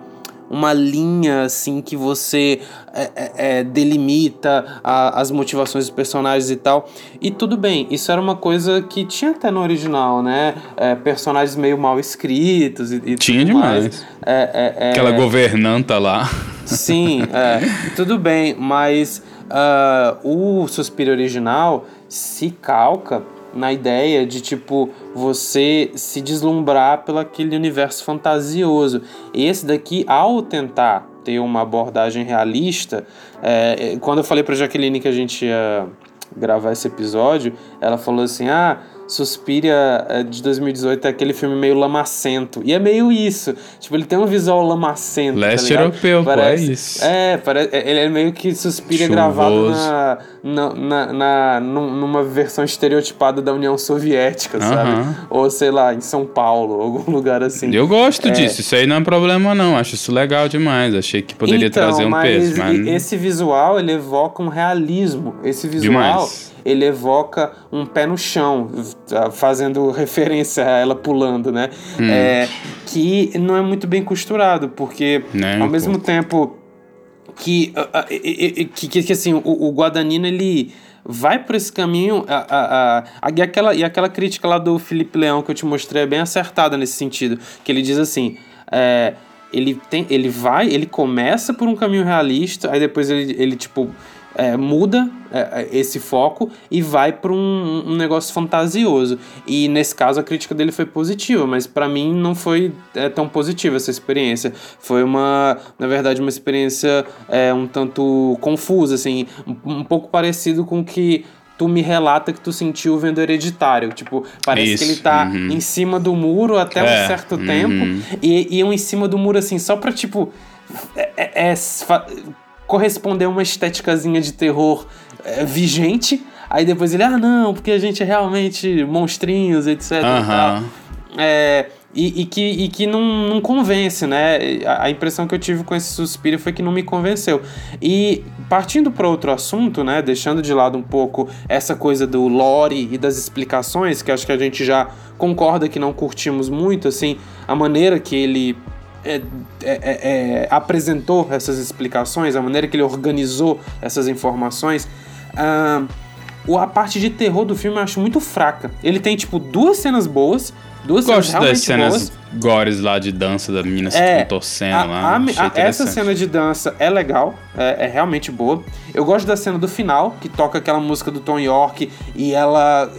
uma linha assim que você é, é, é, delimita a, as motivações dos personagens e tal. E tudo bem, isso era uma coisa que tinha até no original, né? É, personagens meio mal escritos e, e Tinha demais. É, é, Aquela governanta lá. Sim, tudo bem, mas uh, o Suspiro original se calca na ideia de tipo você se deslumbrar pelo aquele universo fantasioso. Esse daqui, ao tentar ter uma abordagem realista, é, quando eu falei para Jaqueline que a gente ia gravar esse episódio, ela falou assim: ah Suspiria é, de 2018 é aquele filme meio lamacento. E é meio isso. Tipo, ele tem um visual lamacento. Tá Leste tá europeu, parece, pô, é isso. É, parece, é, ele é meio que Suspiria gravado na, na, na, na, numa versão estereotipada da União Soviética, sabe? Ou sei lá, em São Paulo, algum lugar assim. Eu gosto é... disso, isso aí não é problema não. Acho isso legal demais. Achei que poderia então, trazer um mas peso. Mas esse visual, ele evoca um realismo. Esse visual. Demais ele evoca um pé no chão, fazendo referência a ela pulando, né? Hum. É, que não é muito bem costurado, porque ao mesmo tempo que, que, que, que assim, o, o Guadagnino, ele vai por esse caminho. A, a, a, e, aquela, e aquela crítica lá do Felipe Leão que eu te mostrei é bem acertada nesse sentido. Que ele diz assim. É, ele, tem, ele vai, ele começa por um caminho realista, aí depois ele, ele tipo, é, muda é, é, esse foco e vai para um, um, negócio fantasioso. E nesse caso a crítica dele foi positiva, mas para mim não foi é, tão positiva essa experiência. Foi uma, na verdade, uma experiência é, um tanto confusa, assim, um, um pouco parecido com que tu me relata que tu sentiu vendo hereditário. Tipo, parece Isso, que ele tá uhum. em cima do muro até é, um certo uhum. tempo. E, e um em cima do muro, assim, só pra, tipo. É, é, é corresponder a uma estéticazinha de terror é, vigente. Aí depois ele, ah, não, porque a gente é realmente monstrinhos, etc. Uhum. É, e, e, que, e que não, não convence, né? A, a, impressão que eu tive com esse suspiro foi que não me convenceu. E partindo para outro assunto, né? Deixando de lado um pouco essa coisa do lore e das explicações, que acho que a gente já concorda que não curtimos muito, assim, a maneira que ele é, é, é, é, apresentou essas explicações, a maneira que ele organizou essas informações. Uh, a parte de terror do filme eu acho muito fraca. Ele tem, tipo, duas cenas boas, duas Gosto cenas das cenas boas. gores lá de dança da menina se é, contorcendo a, lá. A, a, essa cena de dança é legal, é, é, realmente boa. Eu gosto da cena do final, que toca aquela música do Tom York e ela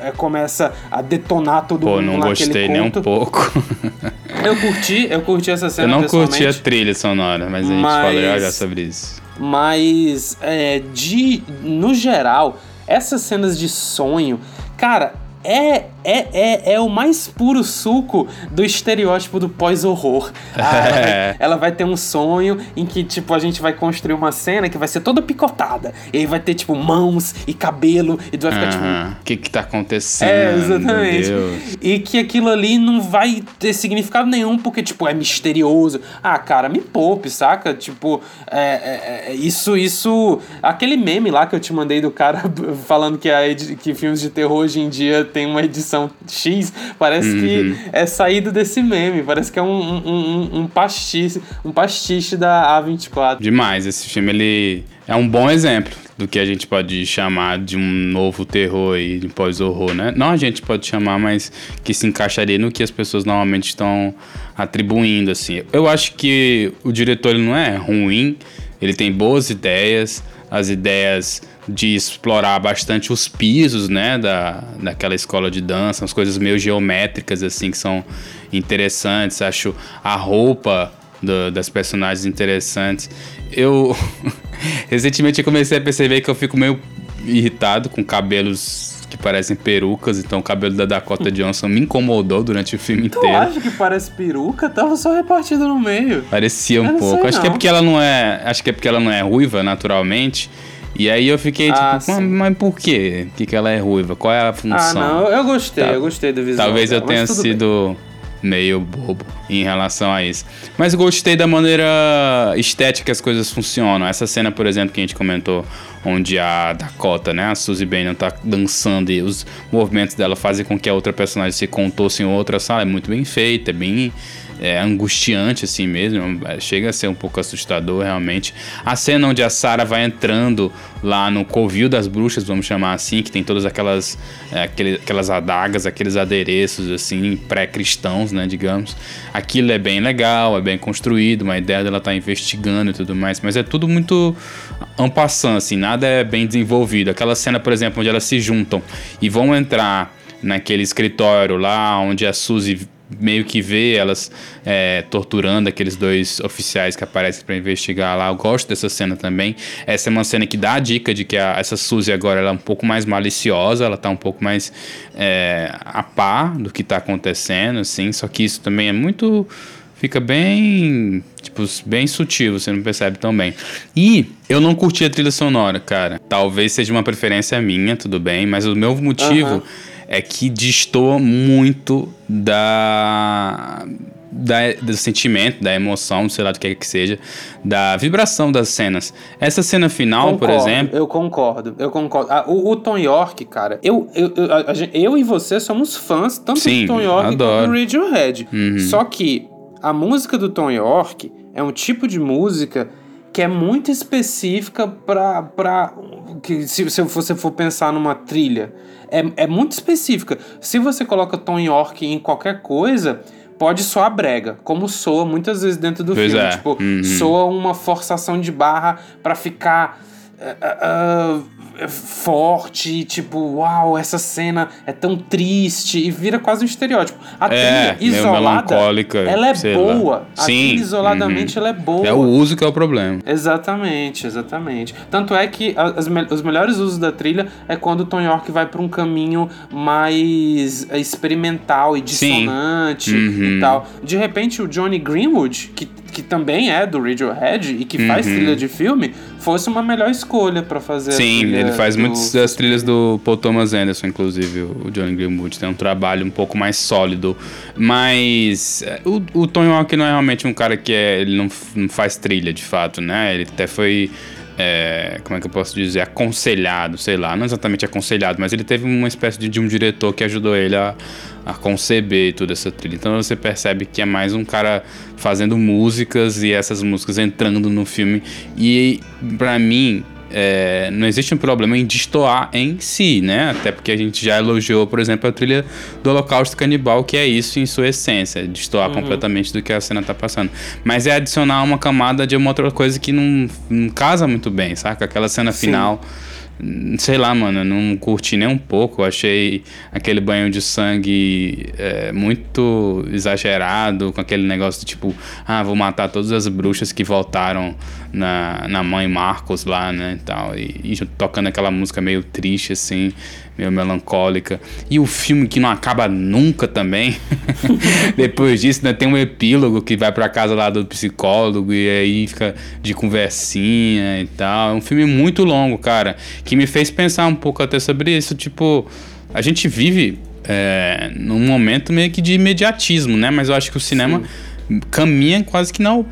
é, começa a detonar todo Pô, mundo não gostei nem um pouco. eu curti, eu curti essa cena Eu não curti a trilha sonora, mas a gente mas, fala já sobre isso. Mas, é, de, no geral, essas cenas de sonho, cara, é, é, é, é o mais puro suco do estereótipo do pós-horror. Ah, ela, vai, ter um sonho em que, tipo, a gente vai construir uma cena que vai ser toda picotada. E aí vai ter, tipo, mãos e cabelo. E tu vai ficar, tipo. O que que tá acontecendo? É, exatamente. E que aquilo ali não vai ter significado nenhum, porque, tipo, é misterioso. Ah, cara, me poupe, saca? Tipo, é, é, é isso, isso. Aquele meme lá que eu te mandei do cara falando que, a, que filmes de terror hoje em dia tem uma edição X, parece uhum. que é saído desse meme. Parece que é um, um, um, um pastiche, um pastiche da A24. Demais, esse filme ele é um bom exemplo do que a gente pode chamar de um novo terror e de pós-horror, né? Não a gente pode chamar, mas que se encaixaria no que as pessoas normalmente estão atribuindo, assim. Eu acho que o diretor ele não é ruim, ele tem boas ideias, as ideias de explorar bastante os pisos, né, da, daquela escola de dança, umas coisas meio geométricas, assim, que são interessantes. Acho a roupa do, das personagens interessantes. Eu, recentemente, eu comecei a perceber que eu fico meio irritado com cabelos que parecem perucas, então o cabelo da Dakota Johnson me incomodou durante o filme tu inteiro. acha que parece peruca? Tava só repartido no meio. Parecia um pouco. Acho não. que é porque ela não é, acho que é porque ela não é ruiva naturalmente. E aí eu fiquei ah, tipo, mas, mas, por quê? Que, que ela é ruiva? Qual é a função? Ah, não, eu gostei, tá. eu gostei do visual. Talvez eu tenha sido bem. meio bobo em relação a isso. Mas gostei da maneira estética que as coisas funcionam. Essa cena, por exemplo, que a gente comentou, onde a Dakota, né, a Suzy Bannon tá dançando e os movimentos dela fazem com que a outra personagem se contorça em outra sala, é muito bem feita, é bem é, angustiante assim mesmo, é, chega a ser um pouco assustador realmente. A cena onde a Sarah vai entrando lá no covil das bruxas, vamos chamar assim, que tem todas aquelas é, aquele, aquelas adagas, aqueles adereços assim pré-cristãos, né, digamos. Aquilo é bem legal, é bem construído, uma ideia dela tá investigando e tudo mais, mas é tudo muito ampassando assim, é bem desenvolvido. Aquela cena, por exemplo, onde elas se juntam e vão entrar naquele escritório lá onde a Suzy meio que vê elas é, torturando aqueles dois oficiais que aparecem para investigar lá. Eu gosto dessa cena também. Essa é uma cena que dá a dica de que a, essa Suzy agora ela é um pouco mais maliciosa, ela tá um pouco mais é, a par do que tá acontecendo, assim. Só que isso também é muito fica bem, tipo, bem sutil, você não percebe tão bem. E eu não curti a trilha sonora, cara. Talvez seja uma preferência minha, tudo bem, mas o meu motivo é que destoa muito da, da, do sentimento, da emoção, sei lá do que é que seja, da vibração das cenas. Essa cena final, concordo, por exemplo. Eu concordo, eu concordo. Ah, o, o, Tom York, cara, eu, eu, eu, a, eu, e você somos fãs tanto Sim, do Tom York adoro. quanto do Radiohead. Uhum. Só que a música do Tom York é um tipo de música que é muito específica para para que se, se você for pensar numa trilha, é, é muito específica. Se você coloca Tom York em qualquer coisa, pode soar brega, como soa muitas vezes dentro do Pois filme. é. Tipo, Uhum. soa uma forçação de barra pra ficar ah, ah, forte, tipo, uau, essa cena é tão triste e vira quase um estereótipo. A É, trilha isolada, ela é boa. lá. A Sim, trilha isoladamente uhum. ela é boa. É o uso que é o problema. Exatamente, exatamente. Tanto é que as os melhores usos da trilha é quando o Tom York vai para um caminho mais experimental e dissonante Uhum. e tal. De repente, o Johnny Greenwood, que, que também é do Radiohead e que faz Uhum. trilha de filme, fosse uma melhor escolha para fazer Sim, ele faz do- muitas das trilhas do Paul Thomas Anderson, inclusive, o Johnny Greenwood. Tem um trabalho um pouco mais sólido. Mas é, o, o Tony Hawk não é realmente um cara que é, ele não, não faz trilha, de fato, né? Ele até foi. é, como é que eu posso dizer? Aconselhado, sei lá. Não exatamente aconselhado, mas ele teve uma espécie de, de um diretor que ajudou ele a, a conceber toda essa trilha. Então você percebe que é mais um cara fazendo músicas e essas músicas entrando no filme. E pra mim, é, não existe um problema em destoar em si, né? Até porque a gente já elogiou, por exemplo, a trilha do Holocausto Canibal, que é isso em sua essência, destoar completamente do que a cena tá passando. Mas é adicionar uma camada de uma outra coisa que não, não casa muito bem, saca? Aquela cena Sim. final. Sei lá, mano, não curti nem um pouco. Achei aquele banho de sangue é, muito exagerado, com aquele negócio de tipo, ah, vou matar todas as bruxas que voltaram na, na mãe Marcos lá, né, tal. E, e tocando aquela música meio triste, assim, meio melancólica. E o filme que não acaba nunca também. Depois disso, né, tem um epílogo que vai pra casa lá do psicólogo e aí fica de conversinha e tal. É um filme muito longo, cara, que me fez pensar um pouco até sobre isso. Tipo, a gente vive é, num momento meio que de imediatismo, né? Mas eu acho que o cinema caminha quase que não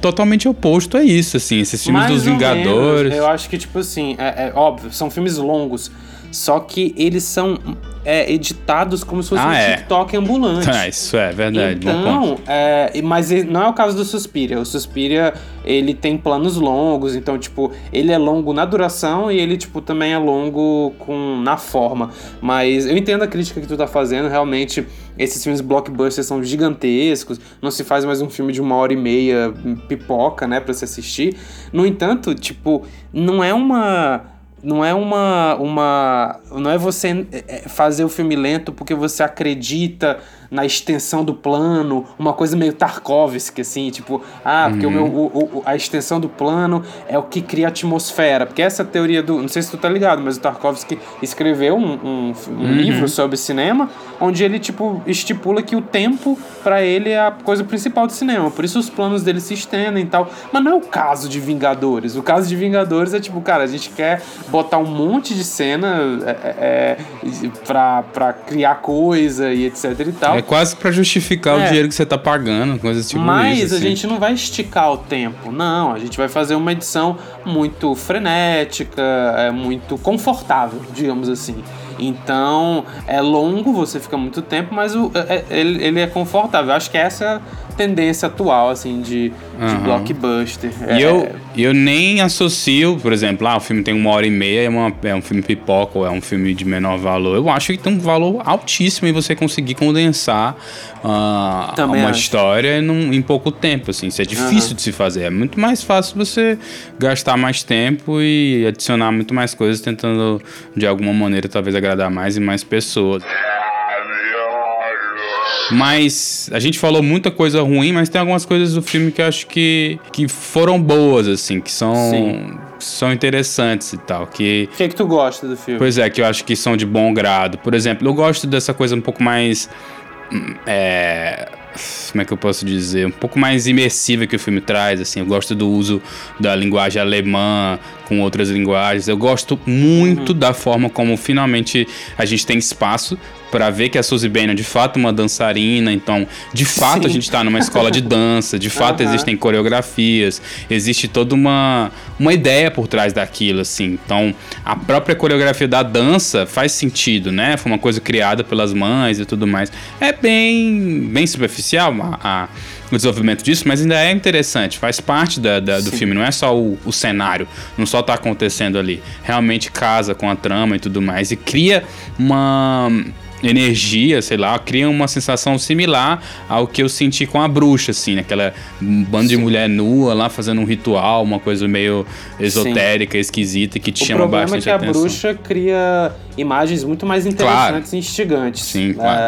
totalmente oposto a isso, assim. Esses filmes Mais dos Vingadores. menos. Eu acho que, tipo assim, é, é óbvio, são filmes longos. Só que eles são é, editados como se fosse Ah, um é. TikTok ambulante. Ah, isso é verdade. Então, é, mas não é o caso do Suspiria. O Suspiria, ele tem planos longos, então, tipo, ele é longo na duração e ele, tipo, também é longo com, na forma. Mas eu entendo a crítica que tu tá fazendo, realmente, esses filmes blockbusters são gigantescos, não se faz mais um filme de uma hora e meia hum, pipoca, né, pra se assistir. No entanto, tipo, não é uma não é uma, uma. Não é você é, é, fazer o filme lento porque você acredita na extensão do plano, uma coisa meio Tarkovsky, assim, tipo, ah, porque o meu, o- o- a extensão do plano é o que cria atmosfera. Porque essa teoria do. Não sei se tu tá ligado, mas o Tarkovsky escreveu um, um, um livro sobre cinema, onde ele, tipo, estipula que o tempo, pra ele, é a coisa principal do cinema. Por isso os planos dele se estendem e tal. Mas não é o caso de Vingadores. O caso de Vingadores é tipo, cara, a gente quer botar um monte de cena é, é, é, pra, pra criar coisa e etc e tal. É quase pra justificar o É. dinheiro que você tá pagando, coisas tipo Mas isso. a assim. gente não vai esticar o tempo, não. A gente vai fazer uma edição muito frenética, é muito confortável, digamos assim. Então, é longo, você fica muito tempo, mas o, é- é- ele, ele é confortável. Acho que essa é a tendência atual, assim, de, de Aham. blockbuster. E É- eu, e eu nem associo, por exemplo, ah, o filme tem uma hora e meia, é, uma- é um filme pipoca ou é um filme de menor valor. Eu acho que tem um valor altíssimo em você conseguir condensar Também uma acho. história num- em pouco tempo. Assim. Isso é difícil de se fazer. É muito mais fácil você gastar mais tempo e adicionar muito mais coisas, tentando de alguma maneira talvez agradar mais e mais pessoas. Mas a gente falou muita coisa ruim, mas tem algumas coisas do filme que eu acho que, que foram boas, assim, que são, Sim. são interessantes e tal. Que, O que, é que tu gosta do filme? pois é, que eu acho que são de bom grado. Por exemplo, eu gosto dessa coisa um pouco mais. É, como é que eu posso dizer? Um pouco mais imersiva que o filme traz, assim. Eu gosto do uso da linguagem alemã com outras linguagens. Eu gosto muito da forma como finalmente a gente tem espaço para ver que a Suzy Bannion de fato é uma dançarina, então de fato Sim. a gente está numa escola de dança, de fato uhum. existem coreografias, existe toda uma, uma ideia por trás daquilo, assim. Então a própria coreografia da dança faz sentido, né? Foi uma coisa criada pelas mães e tudo mais. É bem, bem superficial a, a o desenvolvimento disso, mas ainda é interessante, faz parte da, da do filme, não é só o, o cenário, não só tá acontecendo ali. Realmente casa com a trama e tudo mais. E cria uma energia, sei lá, cria uma sensação similar ao que eu senti com a bruxa, assim, aquela banda de mulher nua lá fazendo um ritual, uma coisa meio esotérica, Sim. esquisita, que te o chama bastante atenção. O problema é que a bruxa cria imagens muito mais interessantes claro. e instigantes. Sim, claro.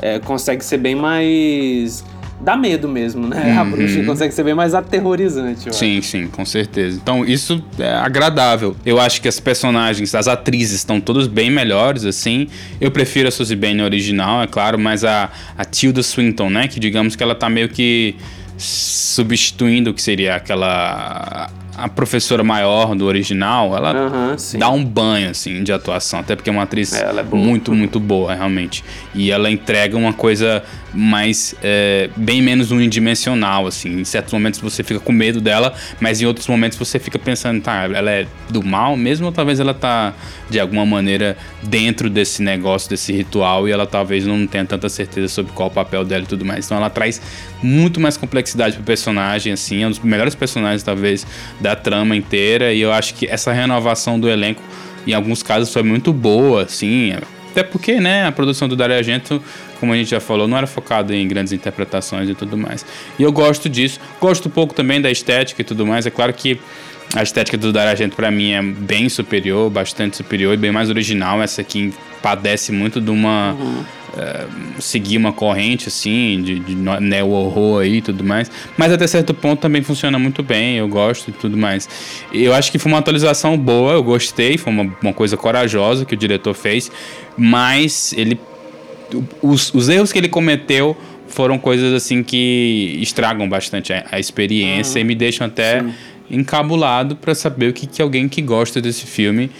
É, é, consegue ser bem mais dá medo mesmo, né? Uhum. A bruxa consegue ser bem mais aterrorizante. sim, acho. sim, com certeza. Então isso é agradável. Eu acho que as personagens, as atrizes estão todas bem melhores, assim. Eu prefiro a Suzy Bane original, é claro, mas a, a Tilda Swinton, né? Que digamos que ela tá meio que substituindo o que seria aquela a professora maior do original, ela uhum, dá um banho, assim, de atuação. Até porque é uma atriz é, é muito, muito boa, realmente. E ela entrega uma coisa mais é, bem menos unidimensional, assim. Em certos momentos você fica com medo dela, mas em outros momentos você fica pensando, tá, ela é do mal mesmo ou talvez ela tá de alguma maneira dentro desse negócio, desse ritual e ela talvez não tenha tanta certeza sobre qual o papel dela e tudo mais. Então ela traz muito mais complexidade pro personagem, assim, é um dos melhores personagens talvez da trama inteira e eu acho que essa renovação do elenco em alguns casos foi muito boa, assim, até porque, né, a produção do Dario Argento como a gente já falou, não era focado em grandes interpretações e tudo mais. E eu gosto disso. Gosto um pouco também da estética e tudo mais. É claro que a estética do Dario Argento para mim é bem superior, bastante superior e bem mais original. Essa aqui padece muito de uma uhum. uh, seguir uma corrente assim de, de neo horror aí e tudo mais. Mas até certo ponto também funciona muito bem. Eu gosto e tudo mais. Eu acho que foi uma atualização boa. Eu gostei. Foi uma, uma coisa corajosa que o diretor fez. Mas ele os, os erros que ele cometeu foram coisas assim que estragam bastante a, a experiência uhum. e me deixam até Sim. Encabulado para saber o que, que alguém que gosta desse filme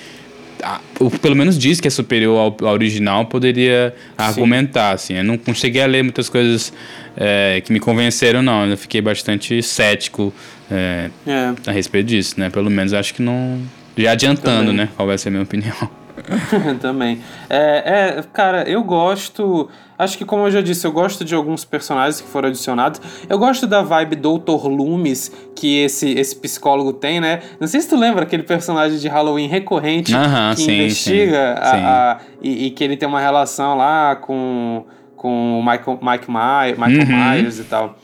ou pelo menos diz que é superior ao, ao original poderia Sim. argumentar assim eu não, cheguei a ler muitas coisas é, que me convenceram não eu fiquei bastante cético é, é. a respeito disso né pelo menos acho que não já adiantando Também. né qual vai ser a minha opinião Também. É, é, cara, eu gosto. Acho que, como eu já disse, eu gosto de alguns personagens que foram adicionados. Eu gosto da vibe Dr. Loomis que esse, esse psicólogo tem, né? Não sei se tu lembra aquele personagem de Halloween recorrente uh -huh, que sim, investiga sim, a, sim. A, e, e, que ele tem uma relação lá com, com o Michael, Mike Myers, Michael uhum. Myers e tal.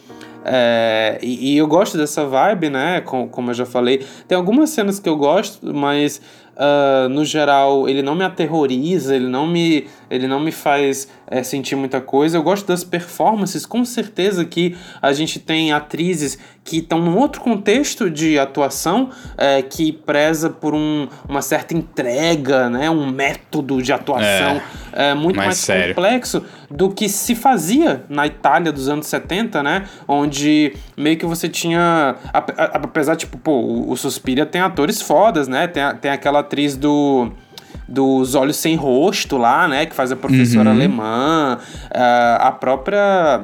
É, e, e, eu gosto dessa vibe, né? Com, como eu já falei. Tem algumas cenas que eu gosto, mas uh, no geral, ele não me aterroriza, ele não me, ele não me faz é, sentir muita coisa. Eu gosto das performances, com certeza que a gente tem atrizes que estão num outro contexto de atuação, é, que preza por um, uma certa entrega, né? um método de atuação é, é muito mais, mais complexo do que se fazia na Itália dos anos 70, né? Onde meio que você tinha. Apesar, tipo, pô, o Suspiria tem atores fodas, né? Tem, tem aquela atriz do dos Olhos Sem Rosto lá, né? Que faz a professora uhum. alemã. Uh, a própria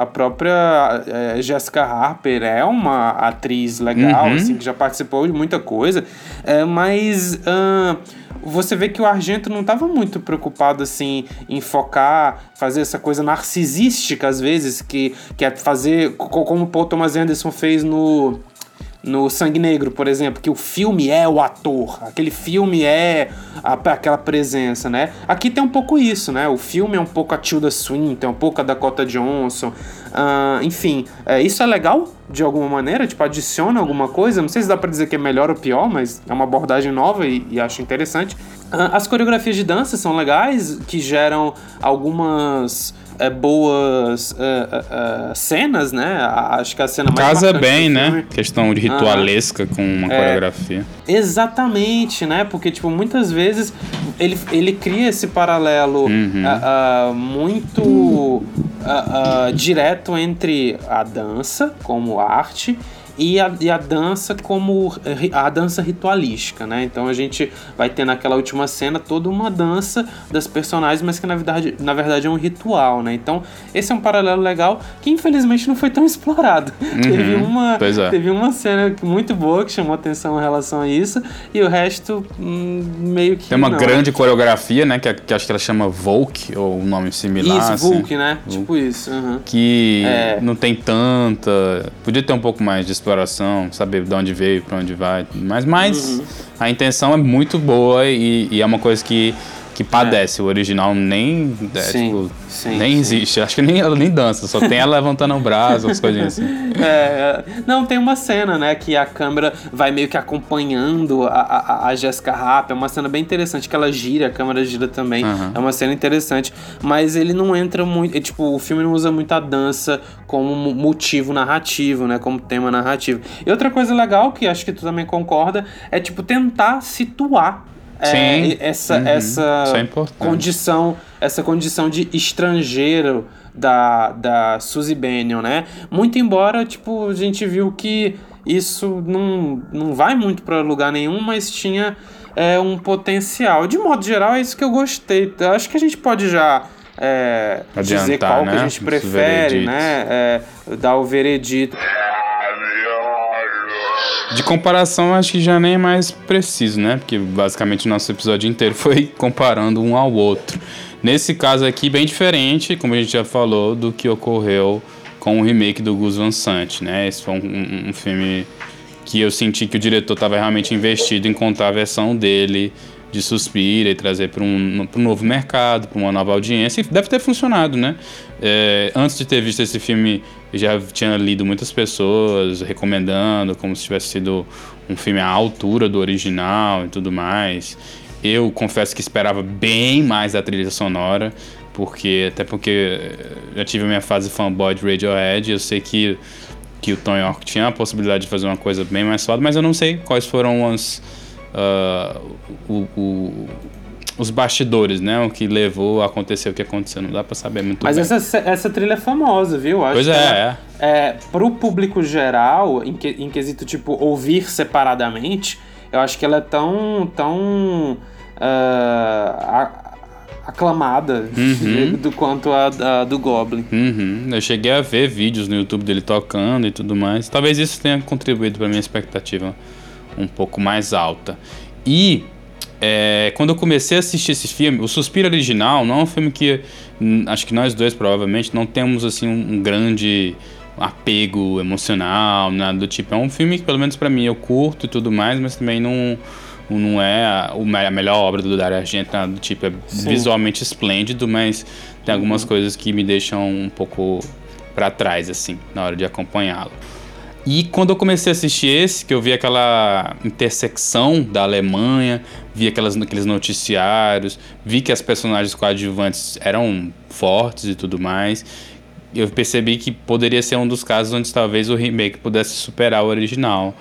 a própria é, Jessica Harper é uma atriz legal, uhum. assim, que já participou de muita coisa, é, mas uh, você vê que o Argento não estava muito preocupado assim em focar, fazer essa coisa narcisística às vezes, que, que é fazer como o Paul Thomas Anderson fez no no Sangue Negro, por exemplo, que o filme é o ator, aquele filme é a, aquela presença, né? Aqui tem um pouco isso, né? O filme é um pouco a Tilda Swinton, um pouco a Dakota Johnson, uh, enfim, é, isso é legal de alguma maneira, tipo, adiciona alguma coisa, não sei se dá para dizer que é melhor ou pior, mas é uma abordagem nova e, e acho interessante. Uh, as coreografias de dança são legais, que geram algumas é, boas é, é, cenas, né? Acho que a cena mais Casa bem, né? Questão de ritualesca com uma é, coreografia. Exatamente, né? Porque, tipo, muitas vezes ele, ele cria esse paralelo uhum. uh, uh, muito uh, direto entre a dança como arte e a, e a dança como a dança ritualística, né? Então a gente vai ter naquela última cena toda uma dança das personagens, mas que na verdade, na verdade é um ritual, né? Então esse é um paralelo legal que infelizmente não foi tão explorado. Uhum, teve, uma, é. teve uma cena muito boa que chamou atenção em relação a isso e o resto hum, meio que Tem uma não. grande coreografia, né? Que, que acho que ela chama Volk, ou um nome similar. Isso, assim. Volk, né? Volk. Tipo isso. Uhum. Que é. não tem tanta... Podia ter um pouco mais de exploração, saber de onde veio, para onde vai. Mas, mas uhum. a intenção é muito boa e, e é uma coisa que que padece. É. O original nem, é, sim, tipo, sim, nem sim. existe. Acho que nem ela nem dança, só tem ela levantando o braço, as coisinhas assim. É, não, tem uma cena, né, que a câmera vai meio que acompanhando a, a, a Jessica Rapp. É uma cena bem interessante, que ela gira, a câmera gira também. Uhum. É uma cena interessante. Mas ele não entra muito. É, tipo, o filme não usa muito a dança como motivo narrativo, né? Como tema narrativo. E outra coisa legal, que acho que tu também concorda, é tipo tentar situar é, essa, uhum. essa é condição essa condição de estrangeiro da, da Suzy Bennion, né? Muito embora, tipo, a gente viu que isso não, não vai muito para lugar nenhum, mas tinha é, um potencial. De modo geral, é isso que eu gostei. Acho que a gente pode já é, dizer qual né? que a gente prefere, né? É, dar o veredito. De comparação, acho que já nem é mais preciso, né? Porque basicamente o nosso episódio inteiro foi comparando um ao outro. Nesse caso aqui, bem diferente, como a gente já falou, do que ocorreu com o remake do Gus Van Sant, né? Esse foi um, um, filme que eu senti que o diretor estava realmente investido em contar a versão dele de Suspira e trazer para um, um novo mercado, para uma nova audiência. E deve ter funcionado, né? É, antes de ter visto esse filme, já tinha lido muitas pessoas recomendando como se tivesse sido um filme à altura do original e tudo mais. Eu confesso que esperava bem mais da trilha sonora, porque até porque já tive a minha fase fanboy de Radiohead, eu sei que que o Tom York tinha a possibilidade de fazer uma coisa bem mais foda, mas eu não sei quais foram as uh, o, o, os bastidores, né? O que levou a acontecer o que aconteceu. Não dá pra saber muito Mas bem. Essa, essa trilha é famosa, viu? Acho pois é, é. é. Pro público geral, em, que, em quesito, tipo, ouvir separadamente, eu acho que ela é tão... tão uh, aclamada uhum. do quanto a, a do Goblin. Uhum. Eu cheguei a ver vídeos no YouTube dele tocando e tudo mais. Talvez isso tenha contribuído para minha expectativa um pouco mais alta. E é, quando eu comecei a assistir esse filme, o Suspiro original não é um filme que hum, acho que nós dois provavelmente não temos assim um, um grande apego emocional, nada do tipo. É um filme que pelo menos para mim eu curto e tudo mais, mas também não não é a, a melhor obra do Dario Argento, nada do tipo. É Sim. visualmente esplêndido, mas tem algumas uhum. coisas que me deixam um pouco para trás assim na hora de acompanhá-lo. E quando eu comecei a assistir esse, que eu vi aquela intersecção da Alemanha, vi aquelas, aqueles noticiários, vi que as personagens coadjuvantes eram fortes e tudo mais, eu percebi que poderia ser um dos casos onde talvez o remake pudesse superar o original.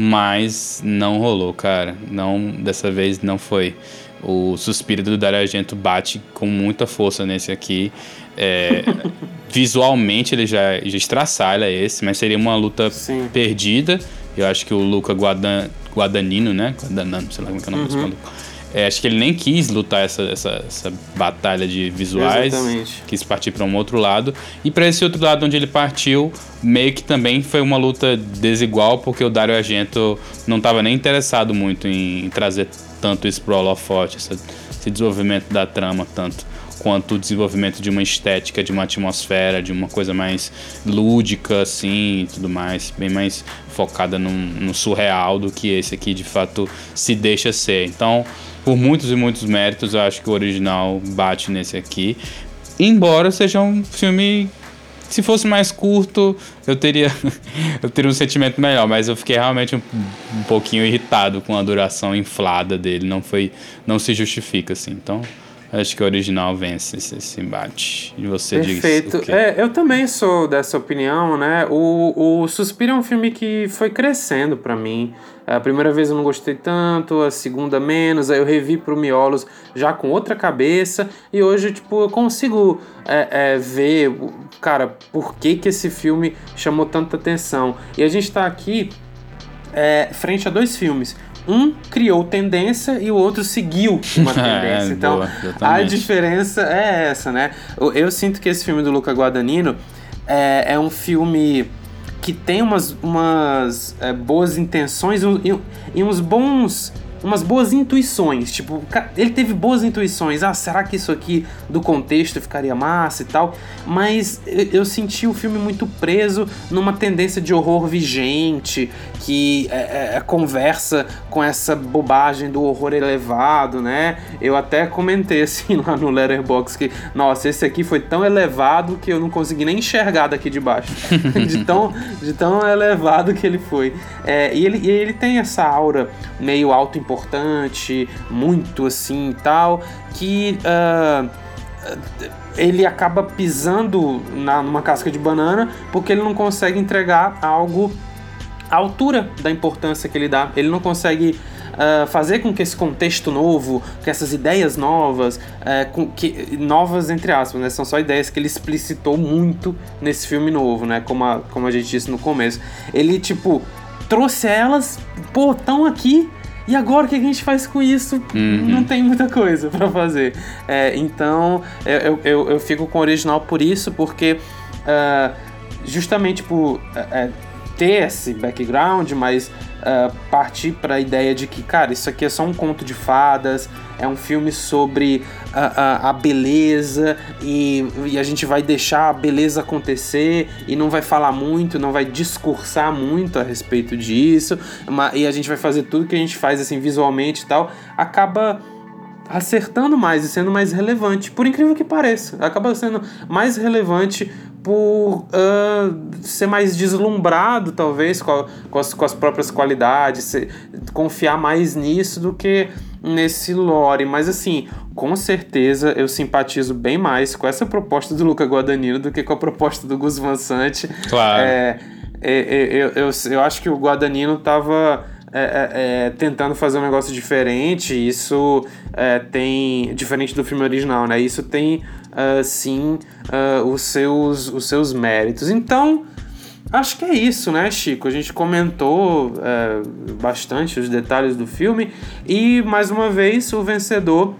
Mas não rolou, cara. Não, dessa vez não foi. O suspiro do Dario Argento bate com muita força nesse aqui. É, visualmente ele já, já estraçalha esse, mas seria uma luta Sim. perdida. Eu acho que o Luca Guadan, Guadagnino, né? Guadagnino, sei lá como é, que é o nome uhum. É, acho que ele nem quis lutar essa, essa, essa batalha de visuais. Exatamente. Quis partir para um outro lado. E para esse outro lado onde ele partiu, meio que também foi uma luta desigual, porque o Dario Argento não estava nem interessado muito em trazer tanto isso pro holofote, esse, esse desenvolvimento da trama tanto quanto o desenvolvimento de uma estética, de uma atmosfera, de uma coisa mais lúdica, assim, e tudo mais, bem mais focada no, no surreal do que esse aqui de fato se deixa ser. Então, por muitos e muitos méritos, eu acho que o original bate nesse aqui. Embora seja um filme se fosse mais curto, eu teria eu teria um sentimento melhor, mas eu fiquei realmente um, um, pouquinho irritado com a duração inflada dele, não foi não se justifica assim. Então, acho que o original vence esse, embate. E você Perfeito. diz. É, eu também sou dessa opinião, né? O, o Suspiro é um filme que foi crescendo para mim. A primeira vez eu não gostei tanto, a segunda menos, aí eu revi pro Miolos já com outra cabeça, e hoje, tipo, eu consigo é, é, ver, cara, por que, que esse filme chamou tanta atenção. E a gente tá aqui é, frente a dois filmes um criou tendência e o outro seguiu uma tendência. É, então, boa, a diferença é essa, né? Eu, eu sinto que esse filme do Luca Guadagnino é, é um filme que tem umas, umas é, boas intenções e, e uns bons umas boas intuições. Tipo, ele teve boas intuições. Ah, será que isso aqui do contexto ficaria massa e tal? Mas eu senti o filme muito preso numa tendência de horror vigente que é, é, é, conversa com essa bobagem do horror elevado, né? Eu até comentei assim lá no Letterboxd que, nossa, esse aqui foi tão elevado que eu não consegui nem enxergar daqui de baixo. de, tão, de tão elevado que ele foi. É, e, ele, e ele tem essa aura meio auto-importante, muito assim e tal, que. ah, ele acaba pisando na, numa casca de banana porque ele não consegue entregar algo à altura da importância que ele dá. Ele não consegue ah, fazer com que esse contexto novo, que essas ideias novas, eh, com que, novas entre aspas, né? São só ideias que ele explicitou muito nesse filme novo, né? Como a, como a gente disse no começo. Ele, tipo, trouxe elas, pô, tão aqui. E agora o que a gente faz com isso? Não tem muita coisa pra fazer. É, então eu, eu, eu fico com o original por isso, porque ah, justamente por é, é, ter esse background, mas ah, partir para a ideia de que, cara, isso aqui é só um conto de fadas, é um filme sobre a, a, a beleza e, e a gente vai deixar a beleza acontecer e não vai falar muito, não vai discursar muito a respeito disso, ma- e a gente vai fazer tudo que a gente faz assim visualmente e tal, acaba acertando mais e sendo mais relevante, por incrível que pareça. Acaba sendo mais relevante por ah, ser mais deslumbrado, talvez, com, a- com as, com as próprias qualidades, ser- confiar mais nisso do que nesse lore. Mas, assim, com certeza eu simpatizo bem mais com essa proposta do Luca Guadagnino do que com a proposta do Gus Van Sant. Claro. É, é, é, eu, eu, eu acho que o Guadagnino tava é, é, é, tentando fazer um negócio diferente. Isso é, tem. Diferente do filme original, né? Isso tem ah, sim ah, os, seus, os seus méritos. Então. Acho que é isso, né, Chico? A gente comentou é, bastante os detalhes do filme e, mais uma vez, o vencedor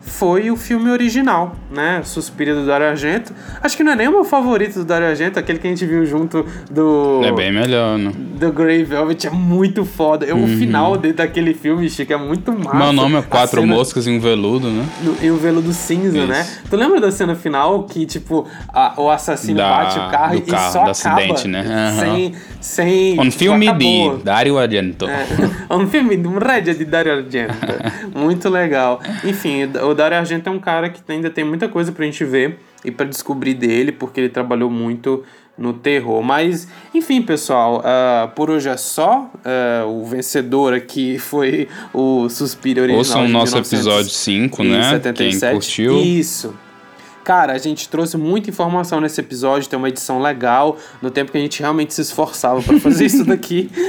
foi o filme original, né? Suspira do Dario Argento. Acho que não é nem o meu favorito do Dario Argento, aquele que a gente viu junto do É bem melhor, né? do Grey Velvet é muito foda. Eu, O final de, daquele filme, Chico, é muito massa. Meu nome é Quatro cena- Moscas e um Veludo, né? no- e o veludo cinza, Isso. né? Tu lembra da cena final que, tipo, a- o assassino Da- bate o carro e carro, só do acaba acidente, né? Aham. sem... sem Um tipo, filme acabou. de Dario Argento. É, um filme de um rédea de Dario Argento. Muito legal. Enfim, o Dario Argento é um cara que ainda tem muita coisa pra gente ver e pra descobrir dele, porque ele trabalhou muito no terror. Mas, enfim, pessoal, ah, por hoje é só. Ah, o vencedor aqui foi o Suspiro original. Ouçam o nosso 1900 episódio 5, e né? 77. Quem curtiu. Isso. Cara, a gente trouxe muita informação nesse episódio, tem uma edição legal, no tempo que a gente realmente se esforçava para fazer isso daqui.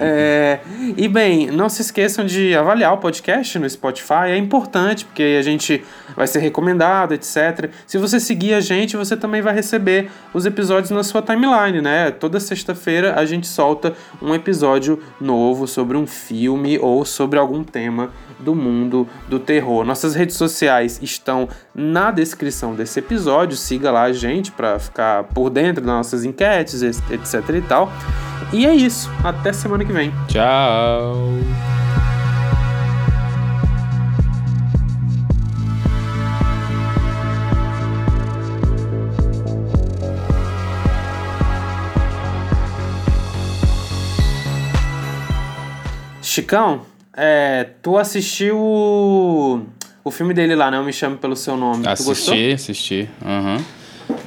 É, e bem, não se esqueçam de avaliar o podcast no Spotify, é importante, porque a gente vai ser recomendado, etc. Se você seguir a gente, você também vai receber os episódios na sua timeline, né? Toda sexta-feira a gente solta um episódio novo sobre um filme ou sobre algum tema do mundo do terror. Nossas redes sociais estão na descrição desse episódio. Siga lá a gente para ficar por dentro das nossas enquetes, etc e tal. E é isso. Até semana que vem. Tchau. Chicão, é, tu assistiu o, filme dele lá, né? Eu Me Chame Pelo Seu Nome. Tu gostou? Assisti, assisti. Aham.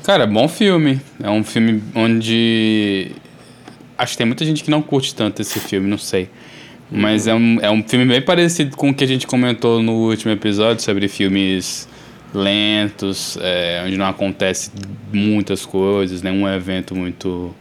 Cara, bom filme. É um filme onde. Acho que tem muita gente que não curte tanto esse filme, não sei. Mas é um, é um filme bem parecido com o que a gente comentou no último episódio sobre filmes lentos, é, onde não acontece muitas coisas, nenhum evento muito,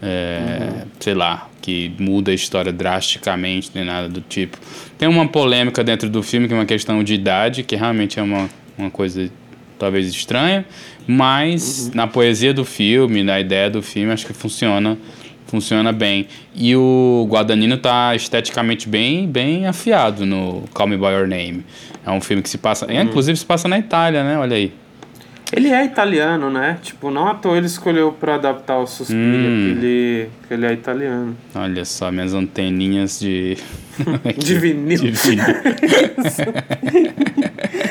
é, uhum. sei lá, que muda a história drasticamente, nem nada do tipo. Tem uma polêmica dentro do filme que é uma questão de idade, que realmente é uma, uma coisa talvez estranha, mas uhum. na poesia do filme, na ideia do filme, acho que funciona funciona bem. E o Guadagnino tá esteticamente bem, bem afiado no Call Me By Your Name. É um filme que se passa, uhum. inclusive se passa na Itália, né? Olha aí. Ele é italiano, né? Tipo, não à toa ele escolheu para adaptar o Suspiria, hum. que, ele, que ele é italiano. Olha só, minhas anteninhas de... de vinil. De vinil.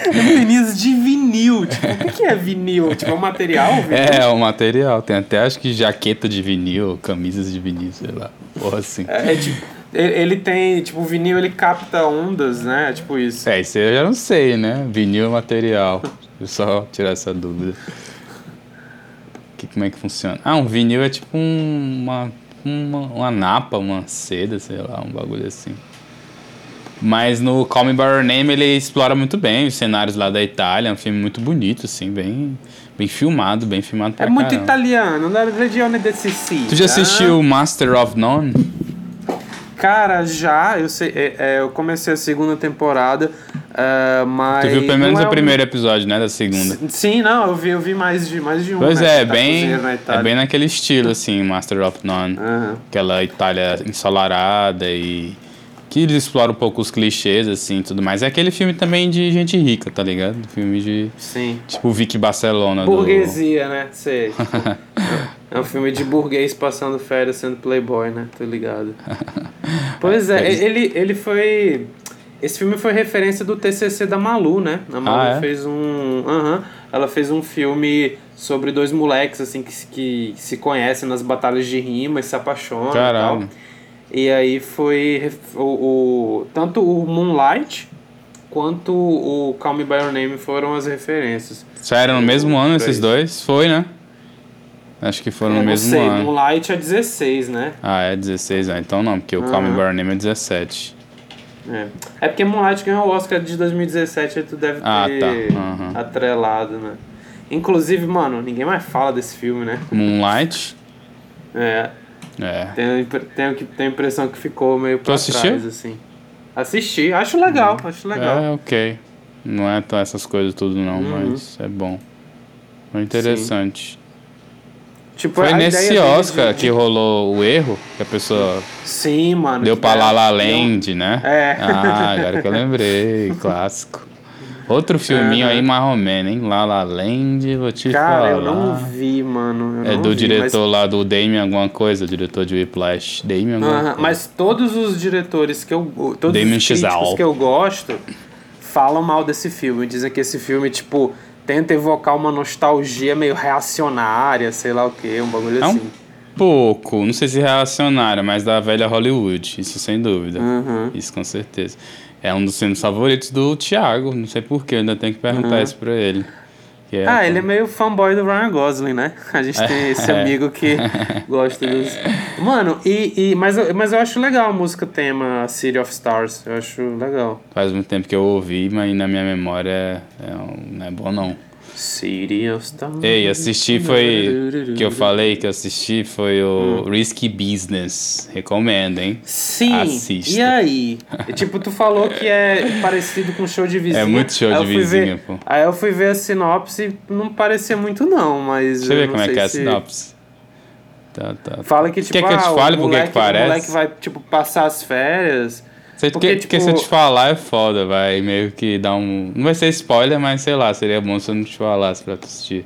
anteninhas de vinil. Tipo, o que é vinil? Tipo, é um material? Vinil? É, é um material. Tem até, acho que, jaqueta de vinil, camisas de vinil, sei lá. Porra, assim. É, é tipo... Ele tem, tipo, o vinil ele capta ondas, né? Tipo isso. É, isso eu já não sei, né? Vinil é material. Só tirar essa dúvida. Que, como é que funciona? Ah, um vinil é tipo um, uma, uma, uma napa, uma seda, sei lá, um bagulho assim. Mas no Call Me By Your Name ele explora muito bem os cenários lá da Itália. É um filme muito bonito, assim, bem, bem filmado, bem filmado pra É muito caramba. italiano, da região de Sicília. Tu já assistiu Master of None? Cara, já, eu sei, é, é, eu comecei a segunda temporada, uh, mas. Tu viu pelo menos é o primeiro episódio, né? Da segunda. Sim, não, eu vi, eu vi mais de, mais de um. Pois né, é, bem, é bem naquele estilo, assim, Master of None. Uhum. Aquela Itália ensolarada e. Que eles exploram um pouco os clichês, assim, tudo mais. É aquele filme também de gente rica, tá ligado? Filme de. Sim. Tipo Vicky Barcelona. Burguesia, do... né? Sei. É um filme de burguês passando férias sendo playboy, né? Tô ligado. Pois é, ele, ele foi. Esse filme foi referência do TCC da Malu, né? A Malu ah, é? fez um. Uhum, ela fez um filme sobre dois moleques, assim, que, que se conhecem nas batalhas de rima e se apaixonam Caralho. e tal. E aí foi. O, o, tanto o Moonlight quanto o Call Me By Your Name foram as referências. Saíram no mesmo ano esses dois? Foi, né? Acho que foram é, no mesmo sei, ano. Moonlight é 16, né? Ah, é 16, ah, então não, porque o uhum. Call Me By Your Name é 17. É. é porque Moonlight ganhou o Oscar de 2017 e tu deve ah, ter tá. uhum. atrelado, né? Inclusive, mano, ninguém mais fala desse filme, né? Moonlight? é. É. Tenho, tenho, tenho a impressão que ficou meio pra trás, assim. Assisti, acho legal, hum. acho legal. É, ok. Não é essas coisas tudo não, uhum. mas é bom. Foi interessante. Sim. Tipo, Foi nesse Oscar de... que rolou o erro, que a pessoa. Sim, mano. Deu pra La La Land, né? É. Ah, agora que eu lembrei, clássico. Outro filminho é, aí marromeno, hein? La La Land, vou te Cara, falar. Cara, eu não vi, mano. Eu é do vi, diretor mas... lá do Damien alguma coisa, diretor de Whiplash. Damien alguma uh -huh, coisa. Mas todos os diretores que eu... Todos Damien os críticos que eu gosto falam mal desse filme. Dizem que esse filme, tipo tenta evocar uma nostalgia meio reacionária, sei lá o que, um bagulho é assim. Um pouco, não sei se reacionária, mas da velha Hollywood, isso sem dúvida. Uhum. Isso com certeza. É um dos filmes favoritos do Thiago, não sei porquê, ainda tenho que perguntar uhum. isso pra ele. É ah, ele é meio fanboy do Ryan Gosling, né? A gente tem esse é. amigo que gosta dos. Mano, e, e, mas, mas eu acho legal a música tema City of Stars. Eu acho legal. Faz muito tempo que eu ouvi, mas na minha memória é, é não é bom não. City of Stars. Ei, assisti foi. que eu falei que assisti foi o hum. Risky Business. Recomendo, hein? Sim. Assista. E aí? tipo, tu falou que é parecido com show de vizinha. É muito show de vizinha, ver, pô. Aí eu fui ver a sinopse não parecia muito, não, mas. Deixa eu ver como é que é a sinopse. Tá, tá. Fala que, tipo, Quer que eu te ah, fale por que parece? O moleque vai, tipo, passar as férias porque, que, tipo... se eu te falar é foda, vai meio que dar um. Não vai ser spoiler, mas sei lá, seria bom se eu não te falasse pra tu assistir.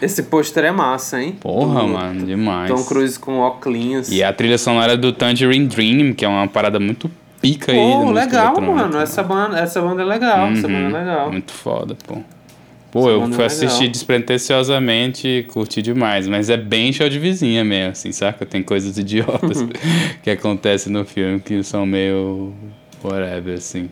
Esse pôster é massa, hein? Porra, Do... mano, demais. Tom Cruise com óculos. E a trilha sonora do Tangerine Dream, que é uma parada muito pica pô, aí. Pô, legal, mano. Essa banda, essa banda é legal. Uhum, essa banda é legal. Muito foda, pô. Pô, eu fui assistir despretensiosamente, curti demais, mas é bem show de vizinha mesmo, assim, saca? Tem coisas idiotas que acontecem no filme que são meio whatever, assim.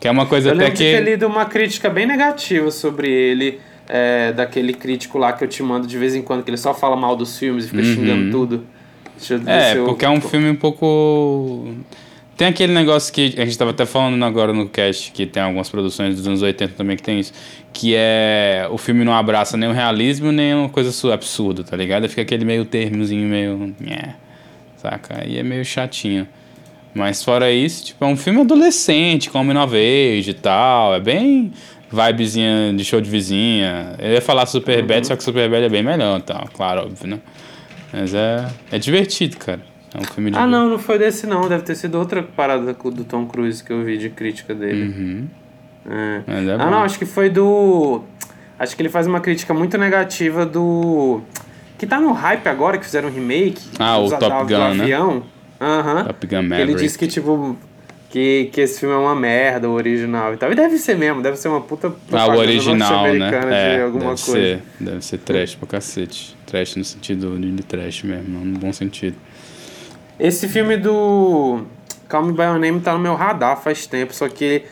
Que é uma coisa eu até que... Eu lido uma crítica bem negativa sobre ele, é, daquele crítico lá que eu te mando de vez em quando, que ele só fala mal dos filmes e fica uhum. xingando tudo. é, porque é um filme um pouco Tem aquele negócio que a gente tava até falando agora no cast, que tem algumas produções dos anos 80 também que tem isso, que é o filme não abraça nem o realismo, nem uma coisa su- absurda, tá ligado? Fica aquele meio termozinho, meio. nhé, saca? Aí é meio chatinho. Mas fora isso, tipo, é um filme adolescente, com homem nova age e tal. É bem vibezinha de show de vizinha. Eu ia falar Super Bad, só que Super Bad é bem melhor e tal, claro, óbvio, né? Mas é, é divertido, cara. É um filme Ah, divertido. não, não foi desse não. Deve ter sido outra parada do do Tom Cruise que eu vi de crítica dele. Uhum. É. Mas é ah, bom. não, acho que foi do. Acho que ele faz uma crítica muito negativa do. Que tá no hype agora, que fizeram um remake. Ah, o dos- Top do Gun, né? avião. Aham. Top Gun Que Ele Maverick. disse que, tipo. Que, que esse filme é uma merda, o original e tal. E deve ser mesmo, deve ser uma puta Ah, o original, né? de É, alguma deve coisa. ser, deve ser trash pra cacete. Trash no sentido de trash mesmo, não no bom sentido. Esse filme do Call Me By Your Name tá no meu radar faz tempo, só que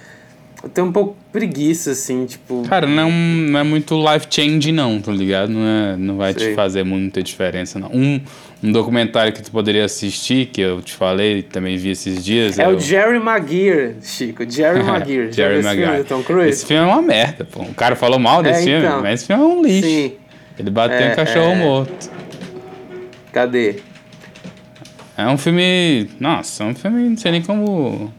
eu tenho um pouco preguiça, assim, tipo... Cara, não é, um- não é muito life-changing não, tá ligado? Não, é, não vai Sei. te fazer muita diferença, não. Um, um documentário que tu poderia assistir, que eu te falei, também vi esses dias... É o Jerry Maguire, Chico. Jerry Maguire. Jerry Maguire. Tom Cruise? Esse filme é uma merda, pô. O cara falou mal desse É, filme, então. mas esse filme é um lixo. Sim. Ele bateu É, em cachorro é. morto. Cadê? É um filme. Nossa, é um filme. Não sei nem como.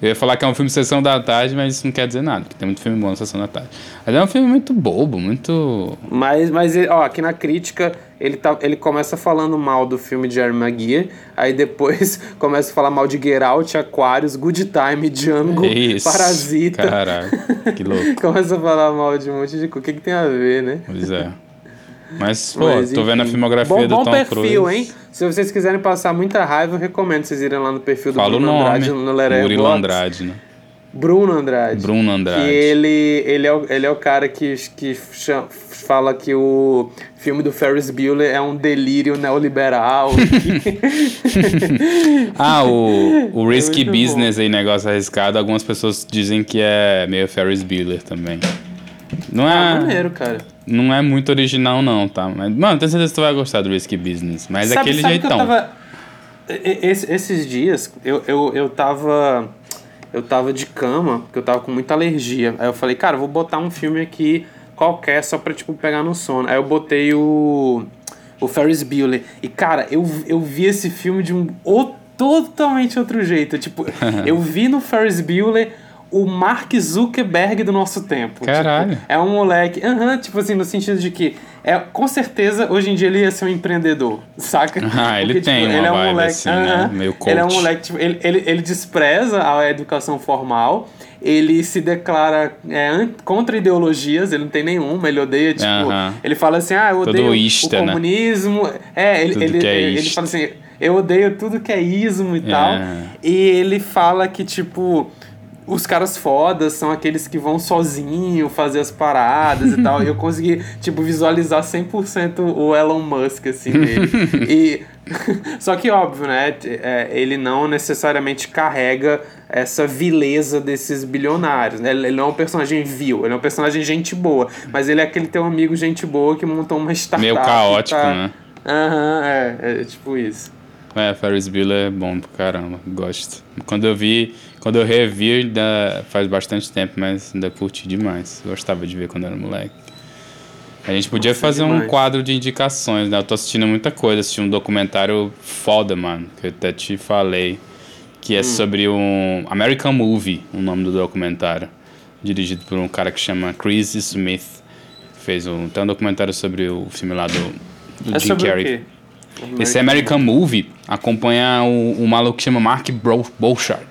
Eu ia falar que é um filme Sessão da Tarde, mas isso não quer dizer nada, porque tem muito filme bom na Sessão da Tarde. Mas é um filme muito bobo, muito. Mas, mas ó, aqui na crítica, ele, tá, ele começa falando mal do filme de Jerry Maguire, aí depois começa a falar mal de Get Out, Aquarius, Good Time, Django, É Isso. Parasita. Caralho, que louco. Começa a falar mal de um monte de coisa. O que, que tem a ver, né? Pois é. Mas, pô, Mas, tô vendo a filmografia bom, do bom Tom perfil, Cruise. hein? Se vocês quiserem passar muita raiva, eu recomendo vocês irem lá no perfil do Fala Bruno nome. Andrade no. Murilo Andrade, né? Bruno Andrade. Bruno Andrade. Que ele, ele, é, o, ele é o cara que, que cha- fala que o filme do Ferris Bueller é um delírio neoliberal. Ah, o, o Risky É muito bom. Business aí, negócio arriscado, algumas pessoas dizem que é meio Ferris Bueller também. Não é, ah, maneiro, cara. Não é muito original não, tá? Mas, mano, tenho certeza que tu vai gostar do Risky Business. Mas Sabe- aquele sabe jeitão. tava- esse- esses dias, eu, eu, eu tava. Eu tava de cama, porque eu tava com muita alergia. Aí eu falei, cara, eu vou botar um filme aqui qualquer só pra, tipo, pegar no sono. Aí eu botei o. O Ferris Bueller. E, cara, eu, eu vi esse filme de um o- totalmente outro jeito. Tipo, eu vi no Ferris Bueller o Mark Zuckerberg do nosso tempo. Caralho. Tipo, é um moleque. Aham, tipo assim, no sentido de que. É, com certeza, hoje em dia ele ia ser um empreendedor, saca? Ah, ele tem uma ele é um moleque, assim, né? aham, Meio Ele é um coach. moleque, tipo, ele, ele, ele despreza a educação formal, ele se declara é, contra ideologias, ele não tem nenhuma, ele odeia, tipo, Aham. ele fala assim, ah, eu odeio ista, o né? comunismo, é, ele, Tudo ele, é ele ista. fala assim, eu odeio tudo que é ismo e É. tal, e ele fala que, tipo, os caras fodas são aqueles que vão sozinho fazer as paradas e tal. E eu consegui, tipo, visualizar 100% o Elon Musk, assim, dele. e... Só que, óbvio, né? é, ele não necessariamente carrega essa vileza desses bilionários. Né? Ele não é um personagem vil, ele é um personagem gente boa. Mas ele é aquele teu amigo gente boa que montou uma startup. Meio caótico, tá- né? Aham, é, é tipo isso. É, Ferris Bueller é bom pra caramba, gosto. Quando eu vi, quando eu revi, ainda faz bastante tempo, mas ainda curti demais. Gostava de ver quando era moleque. A gente podia Nossa, fazer um demais. quadro de indicações, né? Eu tô assistindo muita coisa, assisti um documentário foda, mano, que eu até te falei, que Hum. é sobre um American Movie, o nome do documentário, dirigido por um cara que chama Chris Smith. Fez um, tem um documentário sobre o filme lá do, do É Jim Carrey. Quê? Esse American Movie acompanha um maluco que chama Mark Bro- Bouchard,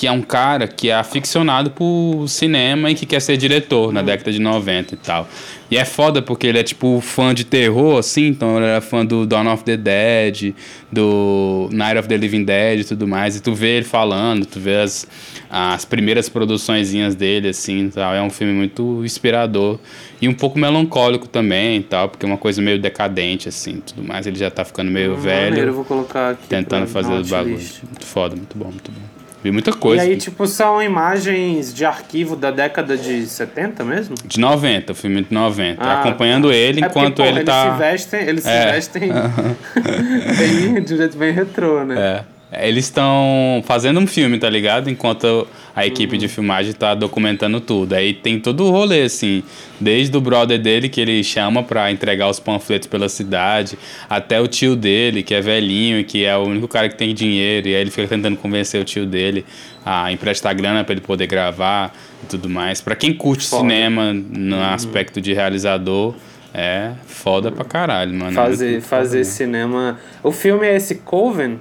que é um cara que é aficionado por cinema e que quer ser diretor na década de 90 e tal. E é foda porque ele é tipo fã de terror, assim, então ele era fã do Dawn of the Dead, do Night of the Living Dead e tudo mais. E tu vê ele falando, tu vê as, as primeiras produçõezinhas dele, assim, tal. É um filme muito inspirador e um pouco melancólico também e tal, porque é uma coisa meio decadente, assim, tudo mais. Ele já tá ficando meio velho Maneiro, eu vou colocar aqui. tentando fazer os bagulhos. Muito foda, muito bom, muito bom. Vi muita E coisa. aí, tipo, são imagens de arquivo da década de 70 mesmo? De 90, o filme de 90. Ah, acompanhando ele É porque, enquanto pô, ele eles tá. Se vestem, eles É. se vestem bem, de um jeito bem retrô, né? É. Eles estão fazendo um filme, tá ligado? Enquanto a equipe de filmagem tá documentando tudo. Aí tem todo o rolê, assim. Desde o brother dele, que ele chama pra entregar os panfletos pela cidade, até o tio dele, que é velhinho e que é o único cara que tem dinheiro. E aí ele fica tentando convencer o tio dele a emprestar grana para ele poder gravar e tudo mais. Para quem curte foda. cinema no uhum. aspecto de realizador, é foda pra caralho, mano. Fazer, é fazer cinema. O filme é esse Coven?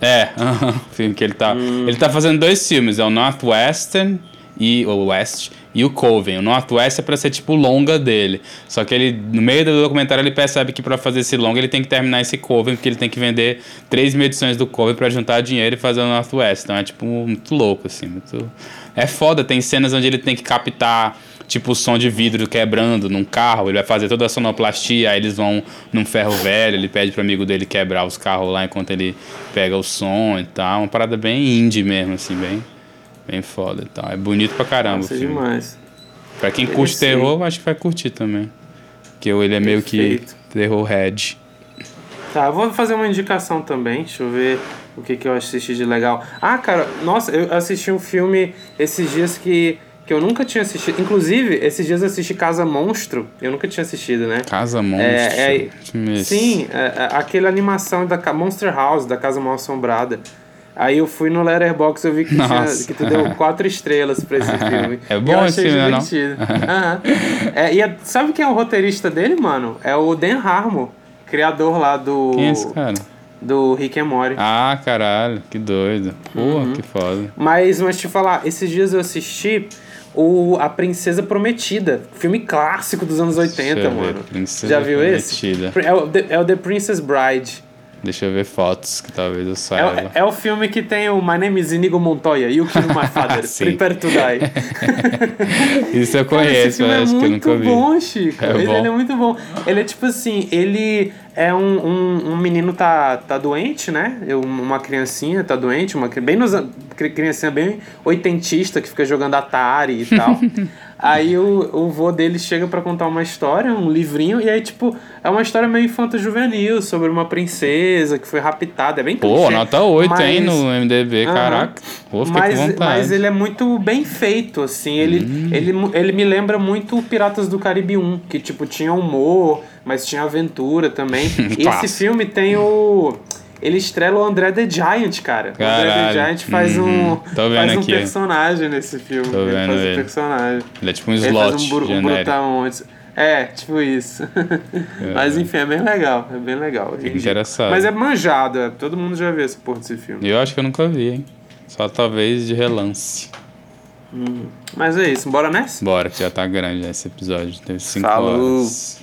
É, filme que ele tá. Hum. Ele tá fazendo dois filmes, é o Northwestern e o West e o Coven. O Northwest é para ser tipo longa dele. Só que ele no meio do documentário ele percebe que para fazer esse longa ele tem que terminar esse Coven porque ele tem que vender 3 mil edições do Coven para juntar dinheiro e fazer o Northwest. Então é tipo muito louco assim, muito É foda, tem cenas onde ele tem que captar tipo o som de vidro quebrando num carro, ele vai fazer toda a sonoplastia, aí eles vão num ferro velho, ele pede pro amigo dele quebrar os carros lá enquanto ele pega o som e tal, uma parada bem indie mesmo assim, bem Bem foda e tal. É bonito pra caramba Nossa, o filme. demais. Pra quem curte terror, acho que vai curtir também. Porque ele é meio que terror head. Tá, vou fazer uma indicação também. Deixa eu ver o que, que eu assisti de legal. Ah, cara, nossa, eu assisti um filme esses dias que, que eu nunca tinha assistido. Inclusive, esses dias eu assisti Casa Monstro. Eu nunca tinha assistido, né? Casa Monstro? É, é, sim, é, é, aquela animação da Monster House, da Casa Mal Assombrada. Aí eu fui no Letterboxd e vi que, tinha, que tu deu quatro estrelas pra esse filme. É bom eu achei esse filme, divertido. Não? é, e a, sabe quem é o roteirista dele, mano? É o Dan Harmon, criador lá do... Quem é esse cara? Do Rick and Morty. Ah, caralho, que doido. Porra, uhum. que foda. Mas, mas te falar, esses dias eu assisti o A Princesa Prometida, filme clássico dos anos 80, mano. Princesa Já viu Prometida. esse? É o, The, é o The Princess Bride. Deixa eu ver fotos que talvez eu saiba. É, é o filme que tem o My Name is Inigo Montoya e o Kill My Father, Prepare to Die. Isso eu conheço, acho é que eu nunca vi. muito bom, Chico. É ele, bom. ele, é muito bom. Ele é tipo assim, ele é um, um, um, menino tá, tá doente, né? Uma criancinha tá doente, uma bem nos, criancinha bem oitentista que fica jogando Atari e tal. Aí o, o vô dele chega para contar uma história, um livrinho, e aí, tipo, é uma história meio infanto-juvenil sobre uma princesa que foi raptada. É bem Pô, clichê, nota 8, mas... hein, no MDB, uh -huh. caraca. Pô, mas, mas ele é muito bem feito, assim. Ele, hum. ele, ele me lembra muito Piratas do Caribe 1, que, tipo, tinha humor, mas tinha aventura também. e esse filme tem o ele estrela o André the Giant, cara. Caralho. O André the Giant faz uhum. um, faz um personagem nesse filme. Tô ele faz ele. um personagem. Ele é tipo um slot. Ele faz um, br um brutamontes. É, tipo isso. É. Mas enfim, é bem legal. É bem legal. Interessado. Mas é manjado, é. todo mundo já viu essa porra desse filme. Eu acho que eu nunca vi, hein? Só talvez de relance. Hum. Mas é isso, bora nessa? Bora, que já tá grande esse episódio. Teve 5 horas.